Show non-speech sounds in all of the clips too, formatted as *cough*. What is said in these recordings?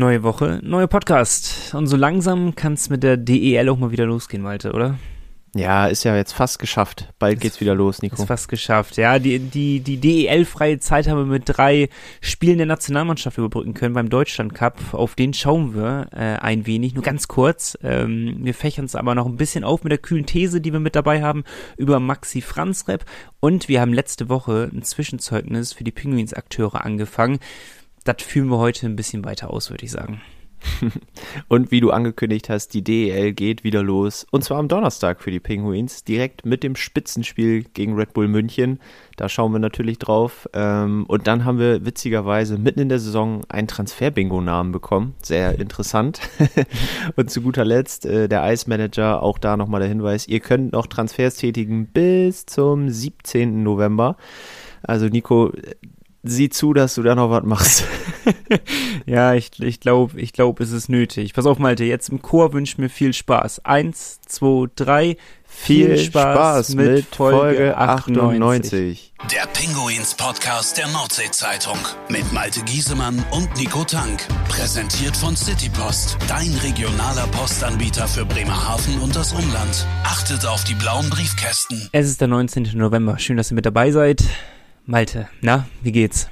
Neue Woche, neuer Podcast. Und so langsam kann es mit der DEL auch mal wieder losgehen, Malte, oder? Ja, ist ja jetzt fast geschafft. Bald ist, geht's wieder los, Nico. Ist fast geschafft. Ja, die, die, die DEL-freie Zeit haben wir mit drei Spielen der Nationalmannschaft überbrücken können beim Deutschland Cup. Auf den schauen wir äh, ein wenig, nur ganz kurz. Ähm, wir fächern es aber noch ein bisschen auf mit der kühlen These, die wir mit dabei haben, über Maxi Franz Rep. Und wir haben letzte Woche ein Zwischenzeugnis für die Pinguins-Akteure angefangen. Das führen wir heute ein bisschen weiter aus, würde ich sagen. *laughs* Und wie du angekündigt hast, die DEL geht wieder los. Und zwar am Donnerstag für die Penguins, direkt mit dem Spitzenspiel gegen Red Bull München. Da schauen wir natürlich drauf. Ähm, und dann haben wir witzigerweise mitten in der Saison einen Transfer-Bingo-Namen bekommen. Sehr interessant. *laughs* Und zu guter Letzt äh, der Eismanager, auch da nochmal der Hinweis, ihr könnt noch Transfers tätigen bis zum 17. November. Also Nico, sieh zu, dass du da noch was machst. *laughs* ja, ich, ich glaube, ich glaub, es ist nötig. Pass auf, Malte, jetzt im Chor wünsch mir viel Spaß. Eins, zwei, drei. Viel, viel Spaß, Spaß, mit, mit Folge 98. Der Pinguins Podcast der Nordsee-Zeitung mit Malte Giesemann und Nico Tank. Präsentiert von Citypost, dein regionaler Postanbieter für Bremerhaven und das Umland. Achtet auf die blauen Briefkästen. Es ist der 19. November. Schön, dass ihr mit dabei seid. Malte, na, wie geht's?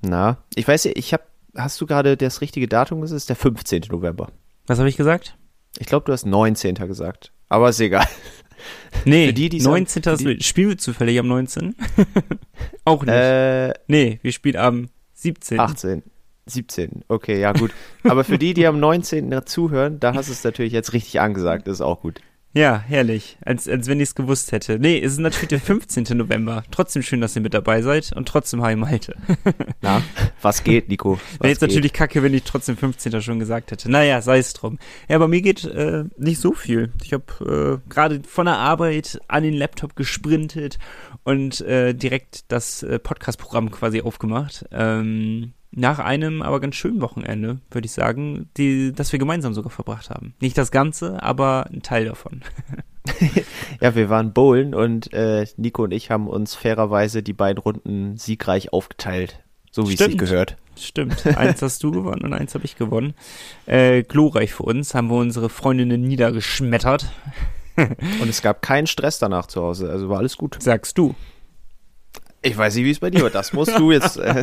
Na, ich weiß ich hab, hast du gerade das richtige Datum? Es ist der 15. November. Was habe ich gesagt? Ich glaube, du hast 19. gesagt. Aber ist egal. *laughs* Nee, Für die, die 19. Sagen, die, spielen wir zufällig am 19. *laughs* Auch nicht. Äh, nee, wir spielen am 17. 18. 17, okay, ja gut. Aber für die, die am 19. zuhören, da hast du es natürlich jetzt richtig angesagt, das ist auch gut. Ja, herrlich. Als, als wenn ich es gewusst hätte. Nee, es ist natürlich der *laughs* 15. November. Trotzdem schön, dass ihr mit dabei seid und trotzdem hi Malte. Na, was geht, Nico? *laughs* Wäre jetzt geht? natürlich kacke, wenn ich trotzdem 15. schon gesagt hätte. Naja, sei es drum. Ja, bei mir geht äh, nicht so viel. Ich habe äh, gerade von der Arbeit an den Laptop gesprintet und äh, direkt das äh, Podcast-Programm quasi aufgemacht. Ähm, nach einem aber ganz schönen Wochenende, würde ich sagen, die, das wir gemeinsam sogar verbracht haben. Nicht das Ganze, aber ein Teil davon. *laughs* ja, wir waren bowlen und äh, Nico und ich haben uns fairerweise die beiden Runden siegreich aufgeteilt, so wie es sich gehört. Stimmt, eins hast du gewonnen und eins habe ich gewonnen. Äh, glorreich für uns, haben wir unsere Freundinnen niedergeschmettert. und es gab keinen Stress danach zu Hause, also war alles gut. Sagst du. Ich weiß nicht, wie es bei dir war. Das musst du jetzt. Äh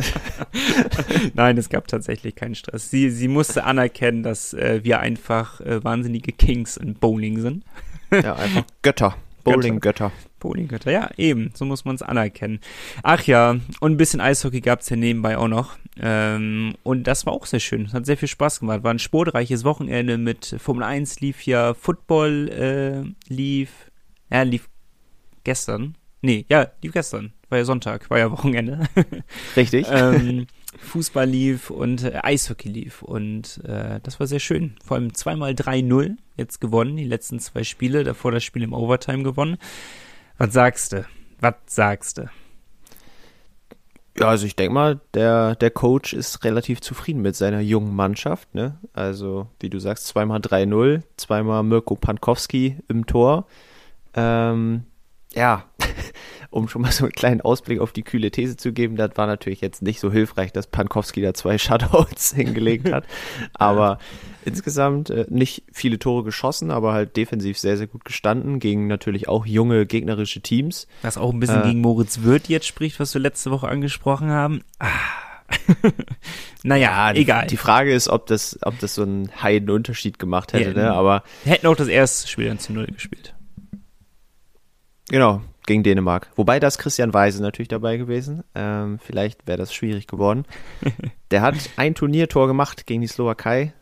*laughs* Nein, es gab tatsächlich keinen Stress. Sie, sie musste anerkennen, dass äh, wir einfach äh, wahnsinnige Kings in Bowling sind. ja, einfach *laughs* Götter. Bowling-Götter. Bowling-Götter, ja, eben. So muss man es anerkennen. Ach ja, und ein bisschen Eishockey gab es hier nebenbei auch noch. Ähm, und das war auch sehr schön. Hat sehr viel Spaß gemacht. War ein sportreiches Wochenende mit Formel 1 lief ja, Football äh, lief, ja, lief gestern. Nee, ja, lief gestern war ja Sonntag, war ja *laughs* Wochenende. Richtig. ähm, *laughs* Fußball lief und äh, Eishockey lief und äh, das war sehr schön. Vor allem zweimal 3-0 jetzt gewonnen, die letzten zwei Spiele, davor das Spiel im Overtime gewonnen. Was sagst du? Was sagst du? Ja, also ich denke mal, der, der Coach ist relativ zufrieden mit seiner jungen Mannschaft. Ne? Also, wie du sagst, zweimal 3-0, zweimal Mirko Pankowski im Tor. Ähm, ja, um schon mal so einen kleinen Ausblick auf die kühle These zu geben, das war natürlich jetzt nicht so hilfreich, dass Pankowski da zwei *laughs* Shutouts hingelegt hat. Aber insgesamt äh, nicht viele Tore geschossen, aber halt defensiv sehr, sehr gut gestanden gegen natürlich auch junge gegnerische Teams. Was auch ein bisschen äh, gegen Moritz Wirth jetzt spricht, was wir letzte Woche angesprochen haben. Ah. *laughs* naja, die, egal. Die Frage ist, ob das, ob das so einen heiden Unterschied gemacht hätte, ja, ne? Aber. Hätten auch das erste Spiel dann zu Null gespielt. Genau, gegen Dänemark. Wobei das Christian Weise natürlich dabei gewesen. Ähm, vielleicht wäre das schwierig geworden. *laughs* Der hat ein Turniertor gemacht gegen die Slowakei.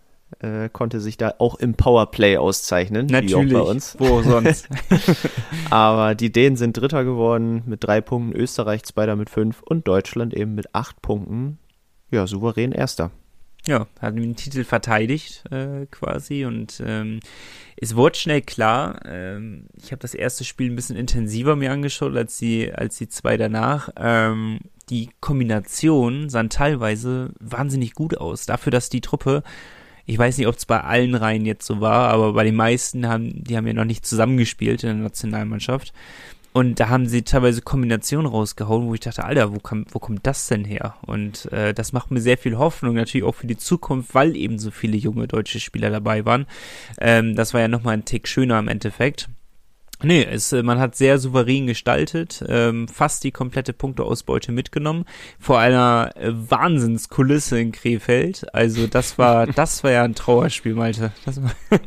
Äh, konnte sich da auch im Powerplay auszeichnen, natürlich, wie auch bei uns. Wo sonst? *laughs* Aber die Dänen sind Dritter geworden mit drei Punkten, Österreich Zweiter mit fünf und Deutschland eben mit acht Punkten. Ja, souverän Erster. Ja, hat den Titel verteidigt äh, quasi und ähm, es wurde schnell klar. Ähm, ich habe das erste Spiel ein bisschen intensiver mir angeschaut als die als die zwei danach. Ähm, die Kombination sahen teilweise wahnsinnig gut aus. Dafür, dass die Truppe, ich weiß nicht, ob es bei allen Reihen jetzt so war, aber bei den meisten haben die haben ja noch nicht zusammengespielt in der Nationalmannschaft. Und da haben sie teilweise Kombinationen rausgehauen, wo ich dachte, Alter, wo, kam, wo kommt das denn her? Und äh, das macht mir sehr viel Hoffnung, natürlich auch für die Zukunft, weil eben so viele junge deutsche Spieler dabei waren. Ähm, das war ja nochmal ein Tick schöner im Endeffekt. Nee, es, äh, man hat sehr souverän gestaltet, ähm, fast die komplette Punkteausbeute mitgenommen, vor einer äh, Wahnsinnskulisse in Krefeld. Also das war, *laughs* das war ja ein Trauerspiel, Malte. Das war, *laughs*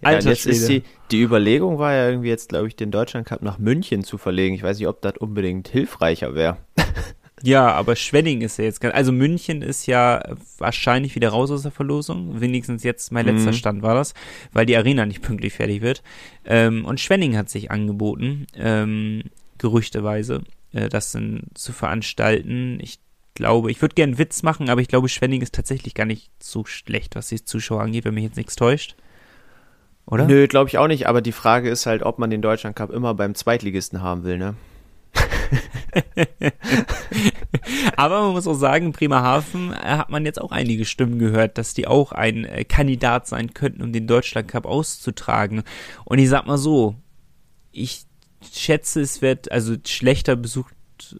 ja, jetzt ist die, die Überlegung war ja irgendwie jetzt, glaube ich, den Deutschland Cup nach München zu verlegen. Ich weiß nicht, ob das unbedingt hilfreicher wäre. *laughs* Ja, aber Schwenning ist ja jetzt ganz, also München ist ja wahrscheinlich wieder raus aus der Verlosung. Wenigstens jetzt mein letzter mhm. Stand war das, weil die Arena nicht pünktlich fertig wird. Ähm, und Schwenning hat sich angeboten, ähm, gerüchteweise, äh, das dann zu veranstalten. Ich glaube, ich würde gerne einen Witz machen, aber ich glaube, Schwenning ist tatsächlich gar nicht so schlecht, was die Zuschauer angeht, wenn mich jetzt nichts täuscht. Oder? Nö, glaube ich auch nicht, aber die Frage ist halt, ob man den Deutschland Cup immer beim Zweitligisten haben will, ne? *laughs* *laughs* Aber man muss auch sagen, in Bremerhaven äh, hat man jetzt auch einige Stimmen gehört, dass die auch ein äh, Kandidat sein könnten, um den Deutschland Cup auszutragen. Und ich sag mal so, ich schätze, es wird also schlechter besucht,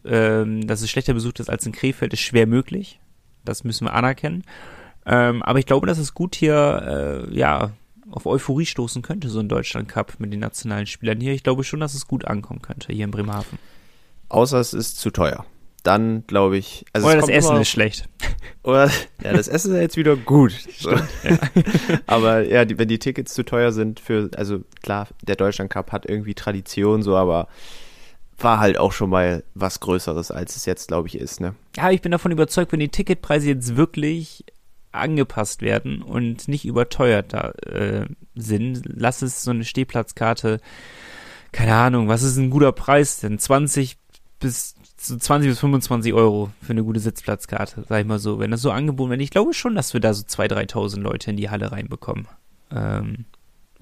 ähm, dass es schlechter besucht ist als in Krefeld, ist schwer möglich. Das müssen wir anerkennen. Ähm, aber ich glaube, dass es gut hier, äh, ja, auf Euphorie stoßen könnte, so ein Deutschland Cup mit den nationalen Spielern hier. Ich glaube schon, dass es gut ankommen könnte hier in Bremerhaven. Außer es ist zu teuer. Dann glaube ich. Also oder das Essen immer, ist schlecht. *laughs* Oder ja, das Essen ist jetzt wieder gut. Stimmt, ja. *laughs* aber ja, die, wenn die Tickets zu teuer sind für, also klar, der Deutschland Cup hat irgendwie Tradition so, aber war halt auch schon mal was Größeres, als es jetzt, glaube ich, ist, ne? Ja, ich bin davon überzeugt, wenn die Ticketpreise jetzt wirklich angepasst werden und nicht überteuert da äh, sind, lass es so eine Stehplatzkarte, keine Ahnung, was ist ein guter Preis denn? 20 bis so 20 bis 25 Euro für eine gute Sitzplatzkarte, sag ich mal so. Wenn das so angeboten wird, ich glaube schon, dass wir da so 2.000, 3.000 Leute in die Halle reinbekommen. Ähm,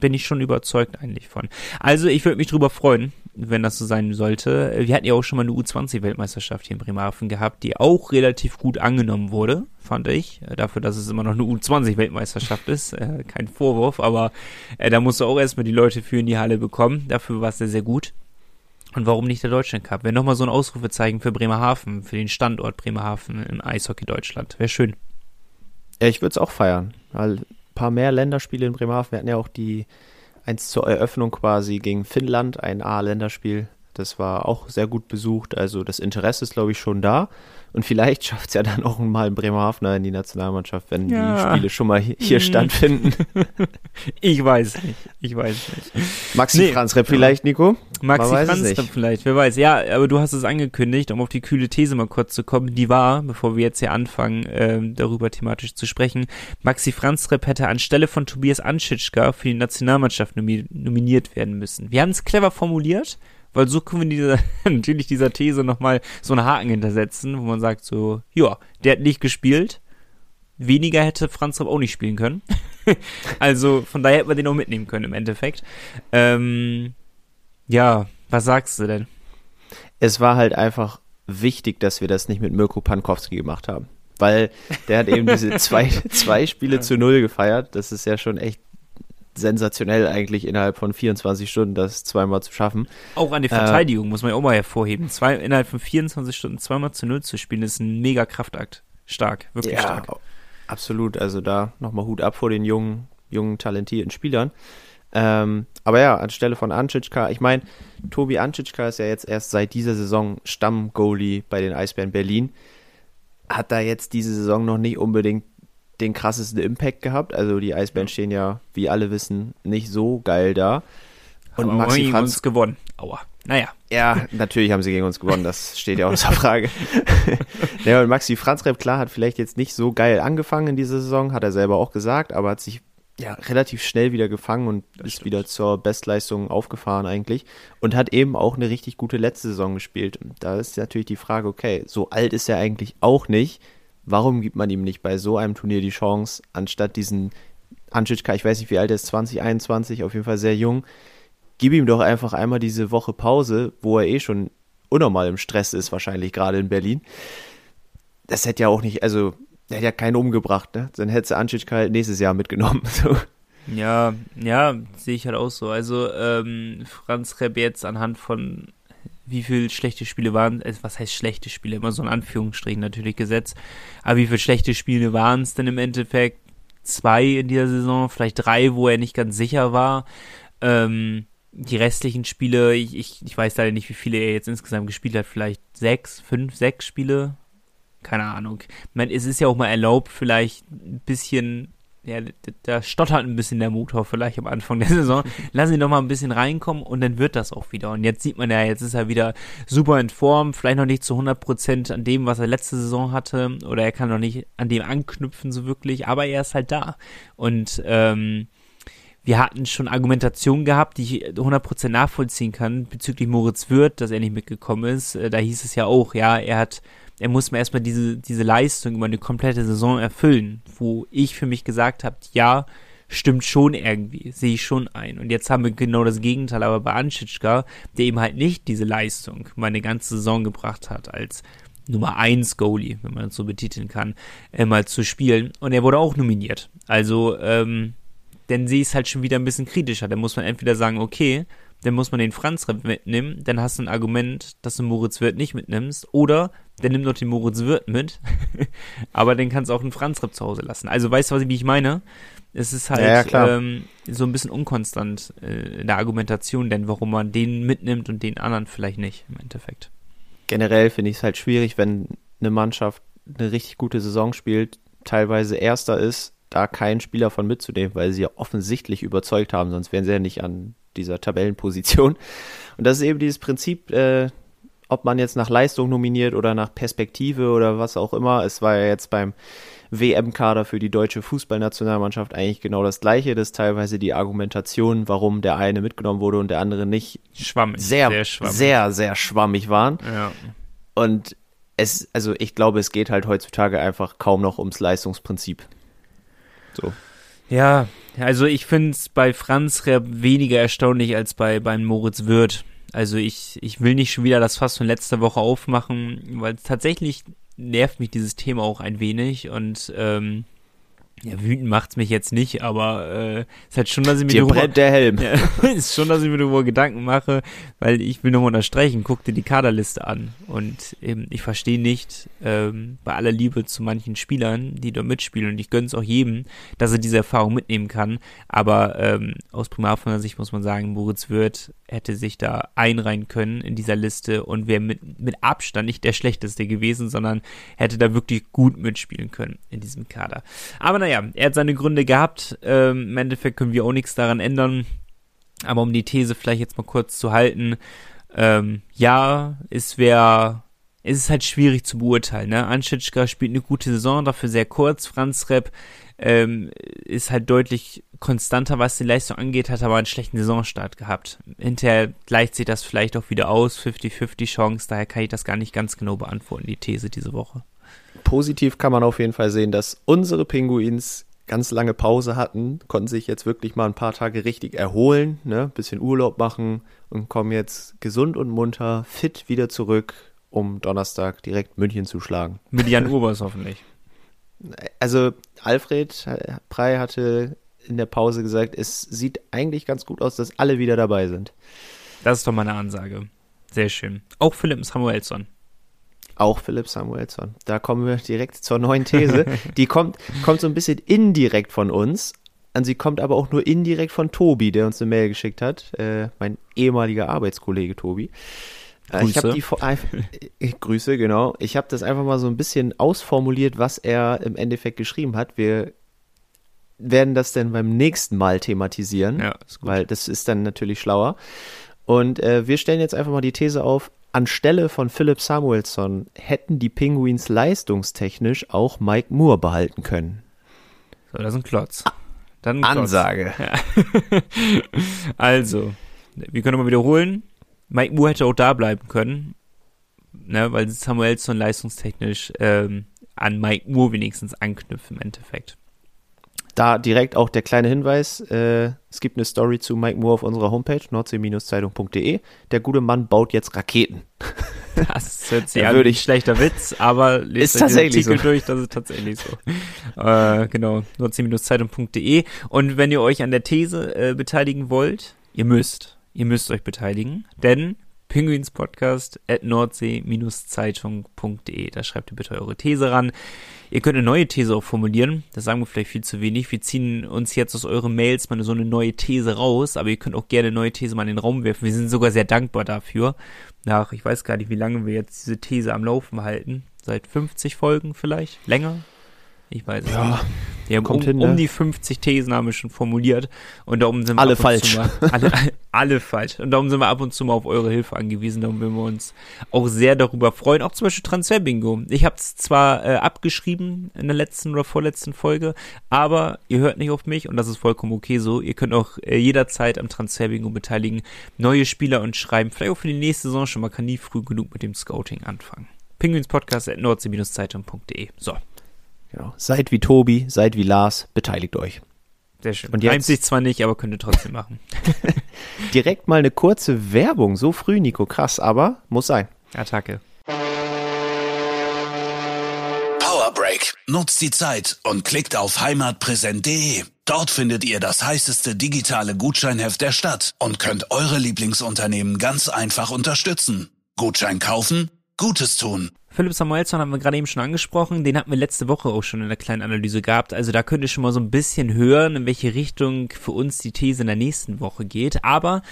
bin ich schon überzeugt eigentlich von. Also ich würde mich drüber freuen, wenn das so sein sollte. Wir hatten ja auch schon mal eine U20-Weltmeisterschaft hier in Bremerhaven gehabt, die auch relativ gut angenommen wurde, fand ich. Dafür, dass es immer noch eine U20-Weltmeisterschaft ist. Äh, kein Vorwurf, aber äh, da musst du auch erstmal die Leute für in die Halle bekommen. Dafür war es sehr, sehr gut. Und warum nicht der Deutschland Cup? Wäre nochmal so ein Ausrufezeichen für Bremerhaven, für den Standort Bremerhaven im Eishockey Deutschland. Wäre schön. Ja, ich würde es auch feiern, weil paar mehr Länderspiele in Bremerhaven. Wir hatten ja auch die eins zur Eröffnung quasi gegen Finnland, ein A-Länderspiel. Das war auch sehr gut besucht. Also das Interesse ist, glaube ich, schon da. Und vielleicht *laughs* schafft es ja dann auch mal ein Bremerhavener in die Nationalmannschaft, wenn ja. die Spiele schon mal hier, mhm. stattfinden. *laughs* ich weiß nicht. Ich weiß nicht. Maxi nee, Franz Rep vielleicht, Nico? Maxi Franz Rep vielleicht, wer weiß. Ja, aber du hast es angekündigt, um auf die kühle These mal kurz zu kommen. Die war, bevor wir jetzt hier anfangen, äh, darüber thematisch zu sprechen, Maxi Franz Rep hätte anstelle von Tobias Anschitschka für die Nationalmannschaft nominiert werden müssen. Wir haben es clever formuliert weil so können wir dieser, *laughs* natürlich dieser These nochmal so einen Haken hintersetzen, wo man sagt so, ja, der hat nicht gespielt. Weniger hätte Franz Rapp auch nicht spielen können. *laughs* also von daher hätten wir den auch mitnehmen können im Endeffekt. Ähm, ja, was sagst du denn? Es war halt einfach wichtig, dass wir das nicht mit Mirko Pankowski gemacht haben. Weil der hat eben diese *laughs* zwei, zwei Spiele zu null gefeiert. Das ist ja schon echt sensationell eigentlich innerhalb von 24 Stunden das zweimal zu schaffen. Auch an die äh, Verteidigung äh, muss man ja auch mal hervorheben. Zwei, innerhalb von 24 Stunden zweimal zu null zu spielen, ist ein mega Kraftakt. Stark, wirklich ja, stark. Absolut, also da nochmal Hut ab vor den jungen, jungen, talentierten Spielern. Ähm, aber ja, anstelle von Anschitschka, ich meine, Tobi Anschitschka ist ja jetzt erst seit dieser Saison Stammgoalie bei den Eisbären Berlin. Hat da jetzt diese Saison noch nicht unbedingt den krassesten Impact gehabt. Also die Eisbären stehen ja, wie alle wissen, nicht so geil da. Und Aber Maxi Franz uns gewonnen. Aua. Naja. Ja, natürlich haben sie gegen uns gewonnen, das *laughs* steht ja außer Frage. *laughs* ja, und Maxi Franzrepp, klar, hat vielleicht jetzt nicht so geil angefangen in dieser Saison, hat er selber auch gesagt, aber hat sich ja relativ schnell wieder gefangen und das ist stimmt. wieder zur Bestleistung aufgefahren eigentlich und hat eben auch eine richtig gute letzte Saison gespielt. Und da ist natürlich die Frage, okay, so alt ist er eigentlich auch nicht warum gibt man ihm nicht bei so einem Turnier die Chance, anstatt diesen Anschitschka, ich weiß nicht, wie alt er ist, 20, 21, auf jeden Fall sehr jung, gib ihm doch einfach einmal diese Woche Pause, wo er eh schon unnormal im Stress ist, wahrscheinlich gerade in Berlin. Das hätte ja auch nicht, also, er hätte ja keinen umgebracht, ne? Dann hätte Anschitschka halt nächstes Jahr mitgenommen. *laughs* So. Ja, ja, sehe ich halt auch so. Also, ähm, Franz jetzt anhand von wie viele schlechte Spiele waren, äh, was heißt schlechte Spiele, immer so in Anführungsstrichen natürlich gesetzt, aber wie viele schlechte Spiele waren es denn im Endeffekt? Zwei in dieser Saison, vielleicht drei, wo er nicht ganz sicher war. Ähm, die restlichen Spiele, ich, ich, ich weiß leider nicht, wie viele er jetzt insgesamt gespielt hat, vielleicht sechs, fünf, sechs Spiele, keine Ahnung. Ich meine, es ist ja auch mal erlaubt, vielleicht ein bisschen ja, da stottert ein bisschen der Motor vielleicht am Anfang der Saison. *laughs* Lass ihn doch mal ein bisschen reinkommen und dann wird das auch wieder. Und jetzt sieht man ja, jetzt ist er wieder super in Form, vielleicht noch nicht zu 100% an dem, was er letzte Saison hatte oder er kann noch nicht an dem anknüpfen so wirklich, aber er ist halt da. Und ähm, wir hatten schon Argumentationen gehabt, die ich 100% nachvollziehen kann bezüglich Moritz Wirth, dass er nicht mitgekommen ist. Äh, da hieß es ja auch, ja, er hat er muss mir erstmal diese, diese Leistung über eine komplette Saison erfüllen, wo ich für mich gesagt habe, ja, stimmt schon irgendwie, sehe ich schon ein. Und jetzt haben wir genau das Gegenteil, aber bei Anschitschka, der eben halt nicht diese Leistung meine ganze Saison gebracht hat, als Nummer 1 Goalie, wenn man das so betiteln kann, äh, mal zu spielen. Und er wurde auch nominiert. Also, ähm, dann sehe ich es halt schon wieder ein bisschen kritischer. Da muss man entweder sagen, okay, dann muss man den Franz mitnehmen, dann hast du ein Argument, dass du Moritz Wirth nicht mitnimmst, oder dann nimm doch den Moritz Wirth mit, *laughs* aber dann kannst du auch einen Franz Ripp zu Hause lassen. Also weißt du, was, wie ich meine? Es ist halt ja, ähm, so ein bisschen unkonstant äh, in der Argumentation, denn warum man den mitnimmt und den anderen vielleicht nicht im Endeffekt. Generell finde ich es halt schwierig, wenn eine Mannschaft eine richtig gute Saison spielt, teilweise Erster ist, da keinen Spieler von mitzunehmen, weil sie ja offensichtlich überzeugt haben, sonst wären sie ja nicht an dieser Tabellenposition. Und das ist eben dieses Prinzip, äh, ob man jetzt nach Leistung nominiert oder nach Perspektive oder was auch immer. Es war ja jetzt beim WM-Kader für die deutsche Fußballnationalmannschaft eigentlich genau das Gleiche, dass teilweise die Argumentation, warum der eine mitgenommen wurde und der andere nicht, schwammig, sehr, sehr, schwammig. sehr, sehr schwammig waren. Ja. Und es, also ich glaube, es geht halt heutzutage einfach kaum noch ums Leistungsprinzip. So. Ja, also ich finde es bei Franz weniger erstaunlich als bei beim Moritz Wirth. Also ich, ich will nicht schon wieder das Fass von letzter Woche aufmachen, weil tatsächlich nervt mich dieses Thema auch ein wenig und ähm, ja, wütend macht's mich jetzt nicht, aber äh, ist halt schon, dass ich mir Dir brennt der Helm. *laughs* Ja, ist schon, dass ich mir darüber Gedanken mache, weil ich will nochmal unterstreichen, guck dir die Kaderliste an und eben, ich verstehe nicht, ähm, bei aller Liebe zu manchen Spielern, die dort mitspielen und ich gönn's auch jedem, dass er diese Erfahrung mitnehmen kann, aber ähm, aus Primarfoner Sicht muss man sagen, Moritz Wirth hätte sich da einreihen können in dieser Liste und wäre mit, mit Abstand nicht der schlechteste gewesen, sondern hätte da wirklich gut mitspielen können in diesem Kader. Aber naja, er hat seine Gründe gehabt. Ähm, Im Endeffekt können wir auch nichts daran ändern. Aber um die These vielleicht jetzt mal kurz zu halten, ähm, ja, es wäre, es ist halt schwierig zu beurteilen. Ne? Anschitschka spielt eine gute Saison, dafür sehr kurz. Franz Repp ähm, ist halt deutlich konstanter, was die Leistung angeht, hat aber einen schlechten Saisonstart gehabt. Hinterher gleicht sich das vielleicht auch wieder aus, 50-50 Chance, daher kann ich das gar nicht ganz genau beantworten, die These diese Woche positiv kann man auf jeden Fall sehen, dass unsere Pinguins ganz lange Pause hatten, konnten sich jetzt wirklich mal ein paar Tage richtig erholen, ne, bisschen Urlaub machen und kommen jetzt gesund und munter, fit wieder zurück, um Donnerstag direkt München zu schlagen. Mit Jan Ubers hoffentlich. *laughs* Also Alfred Prey hatte in der Pause gesagt, es sieht eigentlich ganz gut aus, dass alle wieder dabei sind. Das ist doch meine Ansage. Sehr schön. Auch Philipp Samuelsson. Auch Philipp Samuelsson. Da kommen wir direkt zur neuen These. *laughs* Die kommt, kommt so ein bisschen indirekt von uns. Und sie kommt aber auch nur indirekt von Tobi, der uns eine Mail geschickt hat. Äh, mein ehemaliger Arbeitskollege Tobi. Äh, ich habe die äh, Grüße, genau. Ich habe das einfach mal so ein bisschen ausformuliert, was er im Endeffekt geschrieben hat. Wir werden das dann beim nächsten Mal thematisieren, ja, weil das ist dann natürlich schlauer. Und äh, wir stellen jetzt einfach mal die These auf, Anstelle von Philip Samuelson hätten die Penguins leistungstechnisch auch Mike Moore behalten können. So, das ist ein Klotz. Dann ein Klotz. Ansage. Ja. *laughs* also, wir können mal wiederholen. Mike Moore hätte auch da bleiben können, ne, weil Samuelson leistungstechnisch ähm, an Mike Moore wenigstens anknüpft im Endeffekt. Da direkt auch der kleine Hinweis, äh, es gibt eine Story zu Mike Moore auf unserer Homepage, nordsee-zeitung.de. Der gute Mann baut jetzt Raketen. *laughs* Das hört sich an ein schlechter Witz, aber *laughs* lest den Artikel so. durch, das ist tatsächlich so. äh, genau, nordsee-zeitung.de. Und wenn ihr euch an der These äh, beteiligen wollt, ihr müsst, ihr müsst euch beteiligen, denn Pinguinspodcast at nordsee-zeitung.de. Da schreibt ihr bitte eure These ran. Ihr könnt eine neue These auch formulieren. Das sagen wir vielleicht viel zu wenig. Wir ziehen uns jetzt aus euren Mails mal so eine neue These raus, aber ihr könnt auch gerne eine neue These mal in den Raum werfen. Wir sind sogar sehr dankbar dafür. Nach, ich weiß gar nicht, wie lange wir jetzt diese These am Laufen halten. Seit 50 Folgen vielleicht? Länger? Ich weiß es ja, nicht. Wir haben um, hin, ne? um, die 50 Thesen haben wir schon formuliert und darum sind wir alle falsch. Mal, *laughs* alle, alle falsch. Und darum sind wir ab und zu mal auf eure Hilfe angewiesen. Darum würden wir uns auch sehr darüber freuen. Auch zum Beispiel Transferbingo. Ich habe es zwar äh, abgeschrieben in der letzten oder vorletzten Folge, aber ihr hört nicht auf mich und das ist vollkommen okay so. Ihr könnt auch äh, jederzeit am Transferbingo beteiligen. Neue Spieler und schreiben. Vielleicht auch für die nächste Saison schon. Man kann nie früh genug mit dem Scouting anfangen. Pinguinspodcast at nordsee-zeitung.de. So. Genau. Seid wie Tobi, seid wie Lars, beteiligt euch. Sehr schön. Und jetzt sich zwar nicht, aber könnt ihr trotzdem machen. *laughs* Direkt mal eine kurze Werbung. So früh, Nico. Krass, aber muss sein. Attacke. Powerbreak. Nutzt die Zeit und klickt auf heimatpräsent.de. Dort findet ihr das heißeste digitale Gutscheinheft der Stadt und könnt eure Lieblingsunternehmen ganz einfach unterstützen. Gutschein kaufen, Gutes tun. Philipp Samuelsson haben wir gerade eben schon angesprochen. Den hatten wir letzte Woche auch schon in der kleinen Analyse gehabt. Also da könnt ihr schon mal so ein bisschen hören, in welche Richtung für uns die These in der nächsten Woche geht. Aber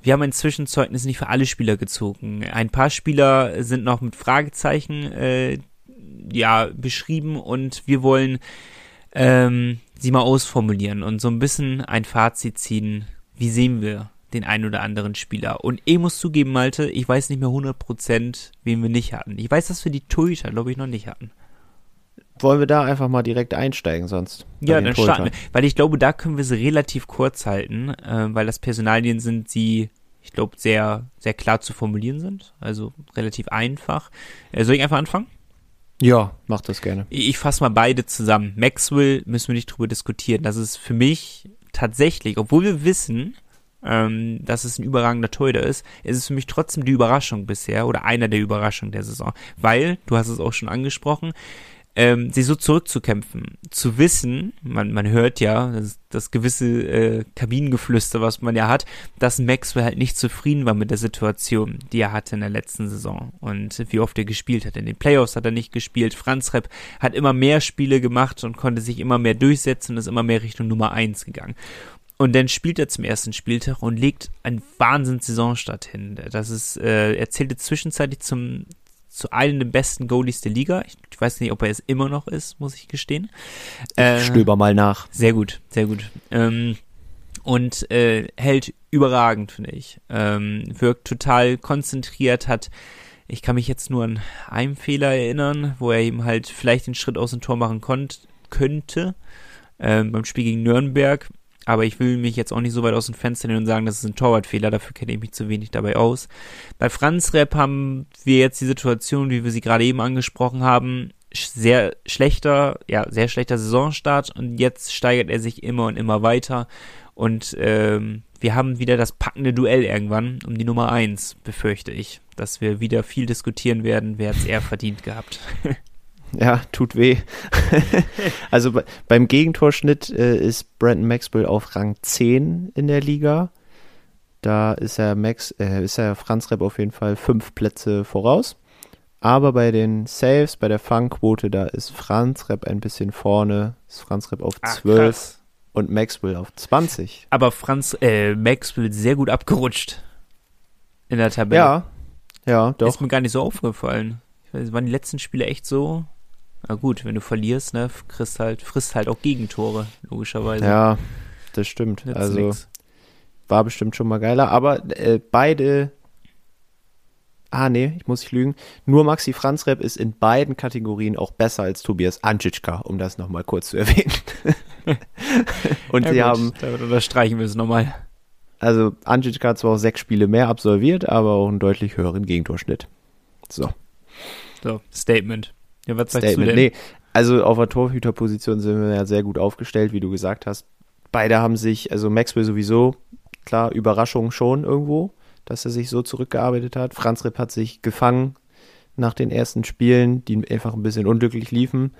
wir haben ein Zwischenzeugnis nicht für alle Spieler gezogen. Ein paar Spieler sind noch mit Fragezeichen äh, ja beschrieben und wir wollen ähm, sie mal ausformulieren und so ein bisschen ein Fazit ziehen. Wie sehen wir den einen oder anderen Spieler. Und ich muss zugeben, Malte, ich weiß nicht mehr 100%, wen wir nicht hatten. Ich weiß, dass wir die Torhüter, glaube ich, noch nicht hatten. Wollen wir da einfach mal direkt einsteigen sonst? Ja, dann starten wir. Weil ich glaube, da können wir sie relativ kurz halten, äh, weil das Personalien sind, die, ich glaube, sehr, sehr klar zu formulieren sind. Also relativ einfach. Äh, soll ich einfach anfangen? Ja, mach das gerne. Ich, ich fasse mal beide zusammen. Maxwell müssen wir nicht drüber diskutieren. Das ist für mich tatsächlich, obwohl wir wissen, ähm, dass es ein überragender Torhüter ist, ist es für mich trotzdem die Überraschung bisher oder einer der Überraschungen der Saison. Weil, du hast es auch schon angesprochen, ähm, sie so zurückzukämpfen, zu wissen, man, man hört ja, das, das gewisse äh, Kabinengeflüster, was man ja hat, dass Maxwell halt nicht zufrieden war mit der Situation, die er hatte in der letzten Saison und wie oft er gespielt hat. In den Playoffs hat er nicht gespielt. Franz Repp hat immer mehr Spiele gemacht und konnte sich immer mehr durchsetzen und ist immer mehr Richtung Nummer eins gegangen. Und dann spielt er zum ersten Spieltag und legt einen Wahnsinns-Saisonstart hin. Das ist, äh, er zählte zwischenzeitlich zum, zu einem der besten Goalies der Liga. Ich, ich, weiß nicht, ob er es immer noch ist, muss ich gestehen. Äh, stöber mal nach. Sehr gut, sehr gut. Ähm, und äh, hält überragend, finde ich. Ähm, wirkt total konzentriert, hat ich kann mich jetzt nur an einen Fehler erinnern, wo er eben halt vielleicht den Schritt aus dem Tor machen konnt, könnte. Ähm, beim Spiel gegen Nürnberg aber ich will mich jetzt auch nicht so weit aus dem Fenster nehmen und sagen, das ist ein Torwartfehler, dafür kenne ich mich zu wenig dabei aus. Bei Franz Repp haben wir jetzt die Situation, wie wir sie gerade eben angesprochen haben, sehr schlechter, ja, sehr schlechter Saisonstart und jetzt steigert er sich immer und immer weiter und ähm, wir haben wieder das packende Duell irgendwann um die Nummer eins, befürchte ich, dass wir wieder viel diskutieren werden, wer es eher verdient gehabt. *laughs* Ja, tut weh. *laughs* also bei, beim Gegentorschnitt äh, ist Brandon Maxwell auf Rang 10 in der Liga. Da ist er Max, äh, ist er Franz Repp auf jeden Fall fünf Plätze voraus. Aber bei den Saves, bei der Fangquote, da ist Franz Repp ein bisschen vorne. Ist Franz Repp auf 12 Ach, und Maxwell auf 20. Aber Franz, äh, Maxwell sehr gut abgerutscht in der Tabelle. Ja, ja, doch. Ist mir gar nicht so aufgefallen. Ich weiß, waren die letzten Spiele echt so na gut, wenn du verlierst, ne, kriegst halt, frisst halt auch Gegentore, logischerweise. Ja, das stimmt. Jetzt also nix. war bestimmt schon mal geiler. Aber äh, beide. Ah, nee, ich muss nicht lügen. Nur Maxi Franzrep ist in beiden Kategorien auch besser als Tobias Anschitschka, um das nochmal kurz zu erwähnen. *laughs* Und ja, sie gut, haben. Damit unterstreichen wir es nochmal. Also Anschitschka hat zwar auch sechs Spiele mehr absolviert, aber auch einen deutlich höheren Gegentorschnitt. So. So, Statement. Ja, was sagst Statement. du denn? Nee, also auf der Torhüterposition sind wir ja sehr gut aufgestellt, wie du gesagt hast. Beide haben sich, also Maxwell sowieso, klar, Überraschung schon irgendwo, dass er sich so zurückgearbeitet hat. Franz Ripp hat sich gefangen nach den ersten Spielen, die einfach ein bisschen unglücklich liefen.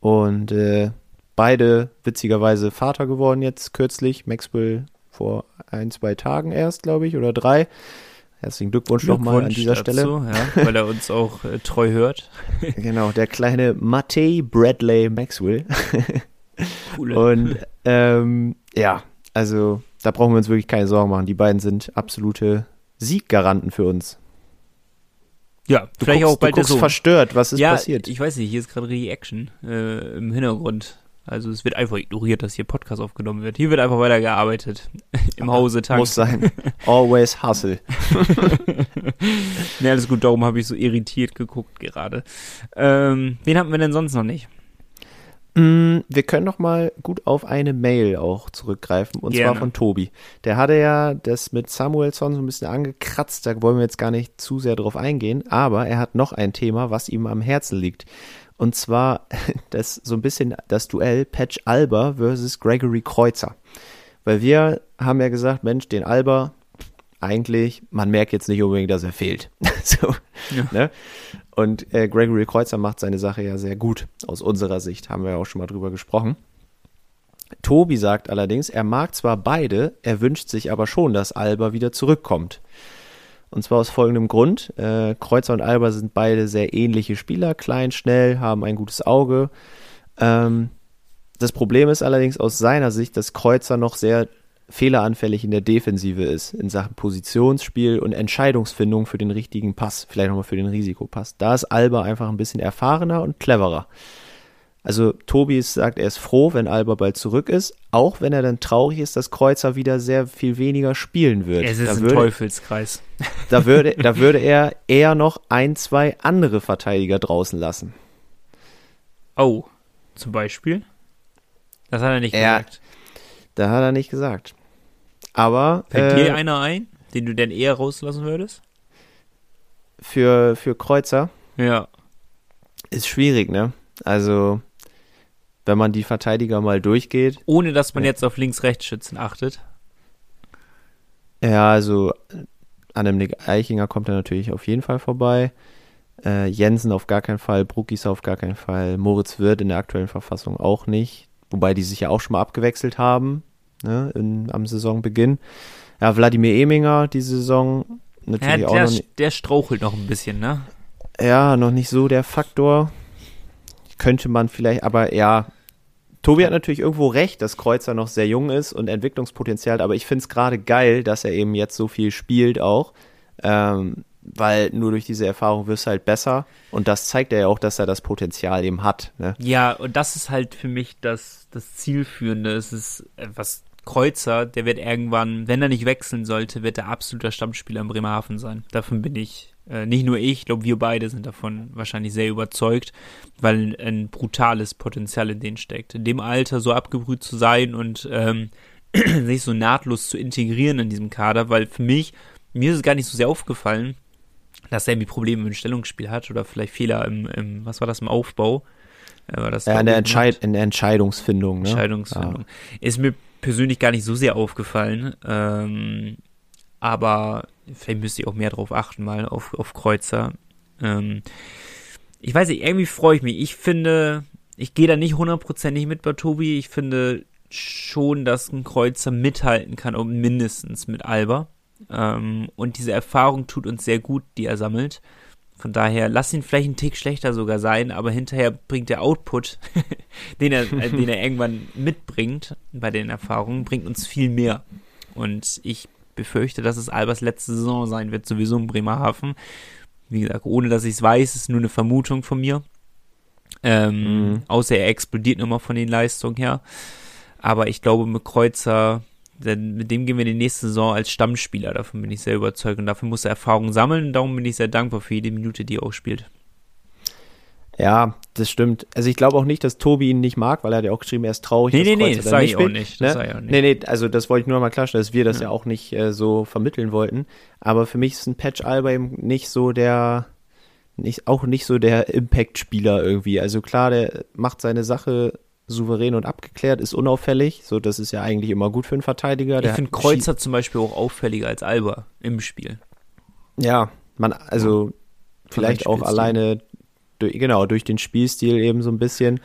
Und äh, beide witzigerweise Vater geworden jetzt kürzlich. Maxwell vor ein, zwei Tagen erst, glaube ich, oder drei. Herzlichen Glückwunsch, nochmal an dieser dazu, Stelle. Ja, weil er uns auch äh, treu hört. *laughs* genau, der kleine Matej Bradley Maxwell. *laughs* Cool. Und ähm, ja, also da brauchen wir uns wirklich keine Sorgen machen. Die beiden sind absolute Sieggaranten für uns. ja, Du vielleicht guckst, auch bald du guckst Sohn. verstört. Was ist ja, passiert? ich weiß nicht, hier ist gerade richtig Action äh, im Hintergrund. Also es wird einfach ignoriert, dass hier Podcast aufgenommen wird. Hier wird einfach weitergearbeitet. *laughs* Im Hause Tank. Muss sein. Always hustle. *laughs* Ne, alles gut, darum habe ich so irritiert geguckt gerade. Ähm, wen haben wir denn sonst noch nicht? Mm, Wir können noch mal gut auf eine Mail auch zurückgreifen und Gerne. zwar von Tobi. Der hatte ja das mit Samuelson so ein bisschen angekratzt, da wollen wir jetzt gar nicht zu sehr drauf eingehen, aber er hat noch ein Thema, was ihm am Herzen liegt. Und zwar *laughs* das so ein bisschen das Duell Patch Alba versus Gregory Kreuzer. Weil wir haben ja gesagt, Mensch, den Alba eigentlich, man merkt jetzt nicht unbedingt, dass er fehlt. *laughs* so, Ja. ne? Und äh, Gregory Kreuzer macht seine Sache ja sehr gut, aus unserer Sicht, haben wir ja auch schon mal drüber gesprochen. Tobi sagt allerdings, er mag zwar beide, er wünscht sich aber schon, dass Alba wieder zurückkommt. Und zwar aus folgendem Grund. Äh, Kreuzer und Alba sind beide sehr ähnliche Spieler, klein, schnell, haben ein gutes Auge. Ähm, das Problem ist allerdings aus seiner Sicht, dass Kreuzer noch sehr fehleranfällig in der Defensive ist, in Sachen Positionsspiel und Entscheidungsfindung für den richtigen Pass, vielleicht nochmal für den Risikopass. Da ist Alba einfach ein bisschen erfahrener und cleverer. Also Tobi sagt, er ist froh, wenn Alba bald zurück ist, auch wenn er dann traurig ist, dass Kreuzer wieder sehr viel weniger spielen wird. Es ist da ein würde, Teufelskreis. *laughs* da würde, da *laughs* würde er eher noch ein, zwei andere Verteidiger draußen lassen. Oh, zum Beispiel? Das hat er nicht Ja. gesagt. Da hat er nicht gesagt. Aber Fällt äh, dir einer ein, den du denn eher rauslassen würdest? für, für Kreuzer Ja. ist schwierig, ne? Also, wenn man die Verteidiger mal durchgeht. Ohne dass man Ja. jetzt auf Links-Rechts-Schützen achtet. Ja, also an dem Nick Eichinger kommt er natürlich auf jeden Fall vorbei. Äh, Jensen auf gar keinen Fall, Bruckis auf gar keinen Fall, Moritz Wirth in der aktuellen Verfassung auch nicht. Wobei die sich ja auch schon mal abgewechselt haben ne, in, am Saisonbeginn. Ja, Wladimir Eminger diese Saison Ja, natürlich auch der, noch nicht. der strauchelt noch ein bisschen, ne? Ja, noch nicht so der Faktor. Könnte man vielleicht, aber ja. Tobi hat natürlich irgendwo recht, dass Kreuzer noch sehr jung ist und Entwicklungspotenzial hat, aber ich finde es gerade geil, dass er eben jetzt so viel spielt auch. Ähm, weil nur durch diese Erfahrung wirst du halt besser und das zeigt er ja auch, dass er das Potenzial eben hat. Ne? Ja, und das ist halt für mich das, das Zielführende. Es ist äh, was Kreuzer, der wird irgendwann, wenn er nicht wechseln sollte, wird er absoluter Stammspieler in Bremerhaven sein. Davon bin ich, äh, nicht nur ich, ich glaube, wir beide sind davon wahrscheinlich sehr überzeugt, weil ein brutales Potenzial in denen steckt. In dem Alter so abgebrüht zu sein und ähm, *clears throat* sich so nahtlos zu integrieren in diesem Kader, weil für mich, mir ist es gar nicht so sehr aufgefallen, dass er irgendwie Probleme im Stellungsspiel hat oder vielleicht Fehler im, im was war das, im Aufbau. Äh, war das Ja, in der, Entscheid in der Entscheidungsfindung. Ne? Entscheidungsfindung. Ist mir persönlich gar nicht so sehr aufgefallen. Ähm, aber vielleicht müsste ich auch mehr drauf achten, mal auf, auf Kreuzer. Ähm, ich weiß nicht, irgendwie freue ich mich. Ich finde, ich gehe da nicht hundertprozentig mit bei Tobi. Ich finde schon, dass ein Kreuzer mithalten kann, und mindestens mit Alba. Ähm, und diese Erfahrung tut uns sehr gut, die er sammelt. Von daher, lass ihn vielleicht einen Tick schlechter sogar sein, aber hinterher bringt der Output, *laughs* den, er, äh, den er *laughs* irgendwann mitbringt bei den Erfahrungen, bringt uns viel mehr. Und ich befürchte, dass es Albers letzte Saison sein wird, sowieso in Bremerhaven. Wie gesagt, ohne dass ich es weiß, ist nur eine Vermutung von mir. Ähm, Mhm. Außer er explodiert nochmal von den Leistungen her. Aber ich glaube, mit Kreuzer, denn mit dem gehen wir in die nächste Saison als Stammspieler. Davon bin ich sehr überzeugt. Und dafür muss er Erfahrung sammeln. Darum bin ich sehr dankbar für jede Minute, die er auch spielt. Ja, das stimmt. Also ich glaube auch nicht, dass Tobi ihn nicht mag, weil er hat ja auch geschrieben, er ist traurig. Nee, dass nee, nee, das sage ich auch nicht. Ne? Das sag ich auch nicht. Nee, nee, also das wollte ich nur mal klarstellen, dass wir das ja, Ja. auch nicht äh, so vermitteln wollten. Aber für mich ist ein Patch Alba eben nicht so der, nicht, auch nicht so der Impact-Spieler irgendwie. Also klar, der macht seine Sache souverän und abgeklärt, ist unauffällig. So, das ist ja eigentlich immer gut für einen Verteidiger. Ich finde Kreuzer zum Beispiel auch auffälliger als Alba im Spiel. Ja, man, also vielleicht seinem auch alleine, genau, durch den Spielstil eben so ein bisschen.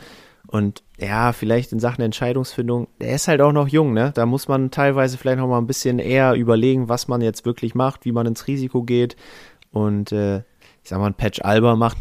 Und ja, vielleicht in Sachen Entscheidungsfindung, der ist halt auch noch jung, ne? Da muss man teilweise vielleicht noch mal ein bisschen eher überlegen, was man jetzt wirklich macht, wie man ins Risiko geht. Und äh, ich sag mal, ein Patch Alba macht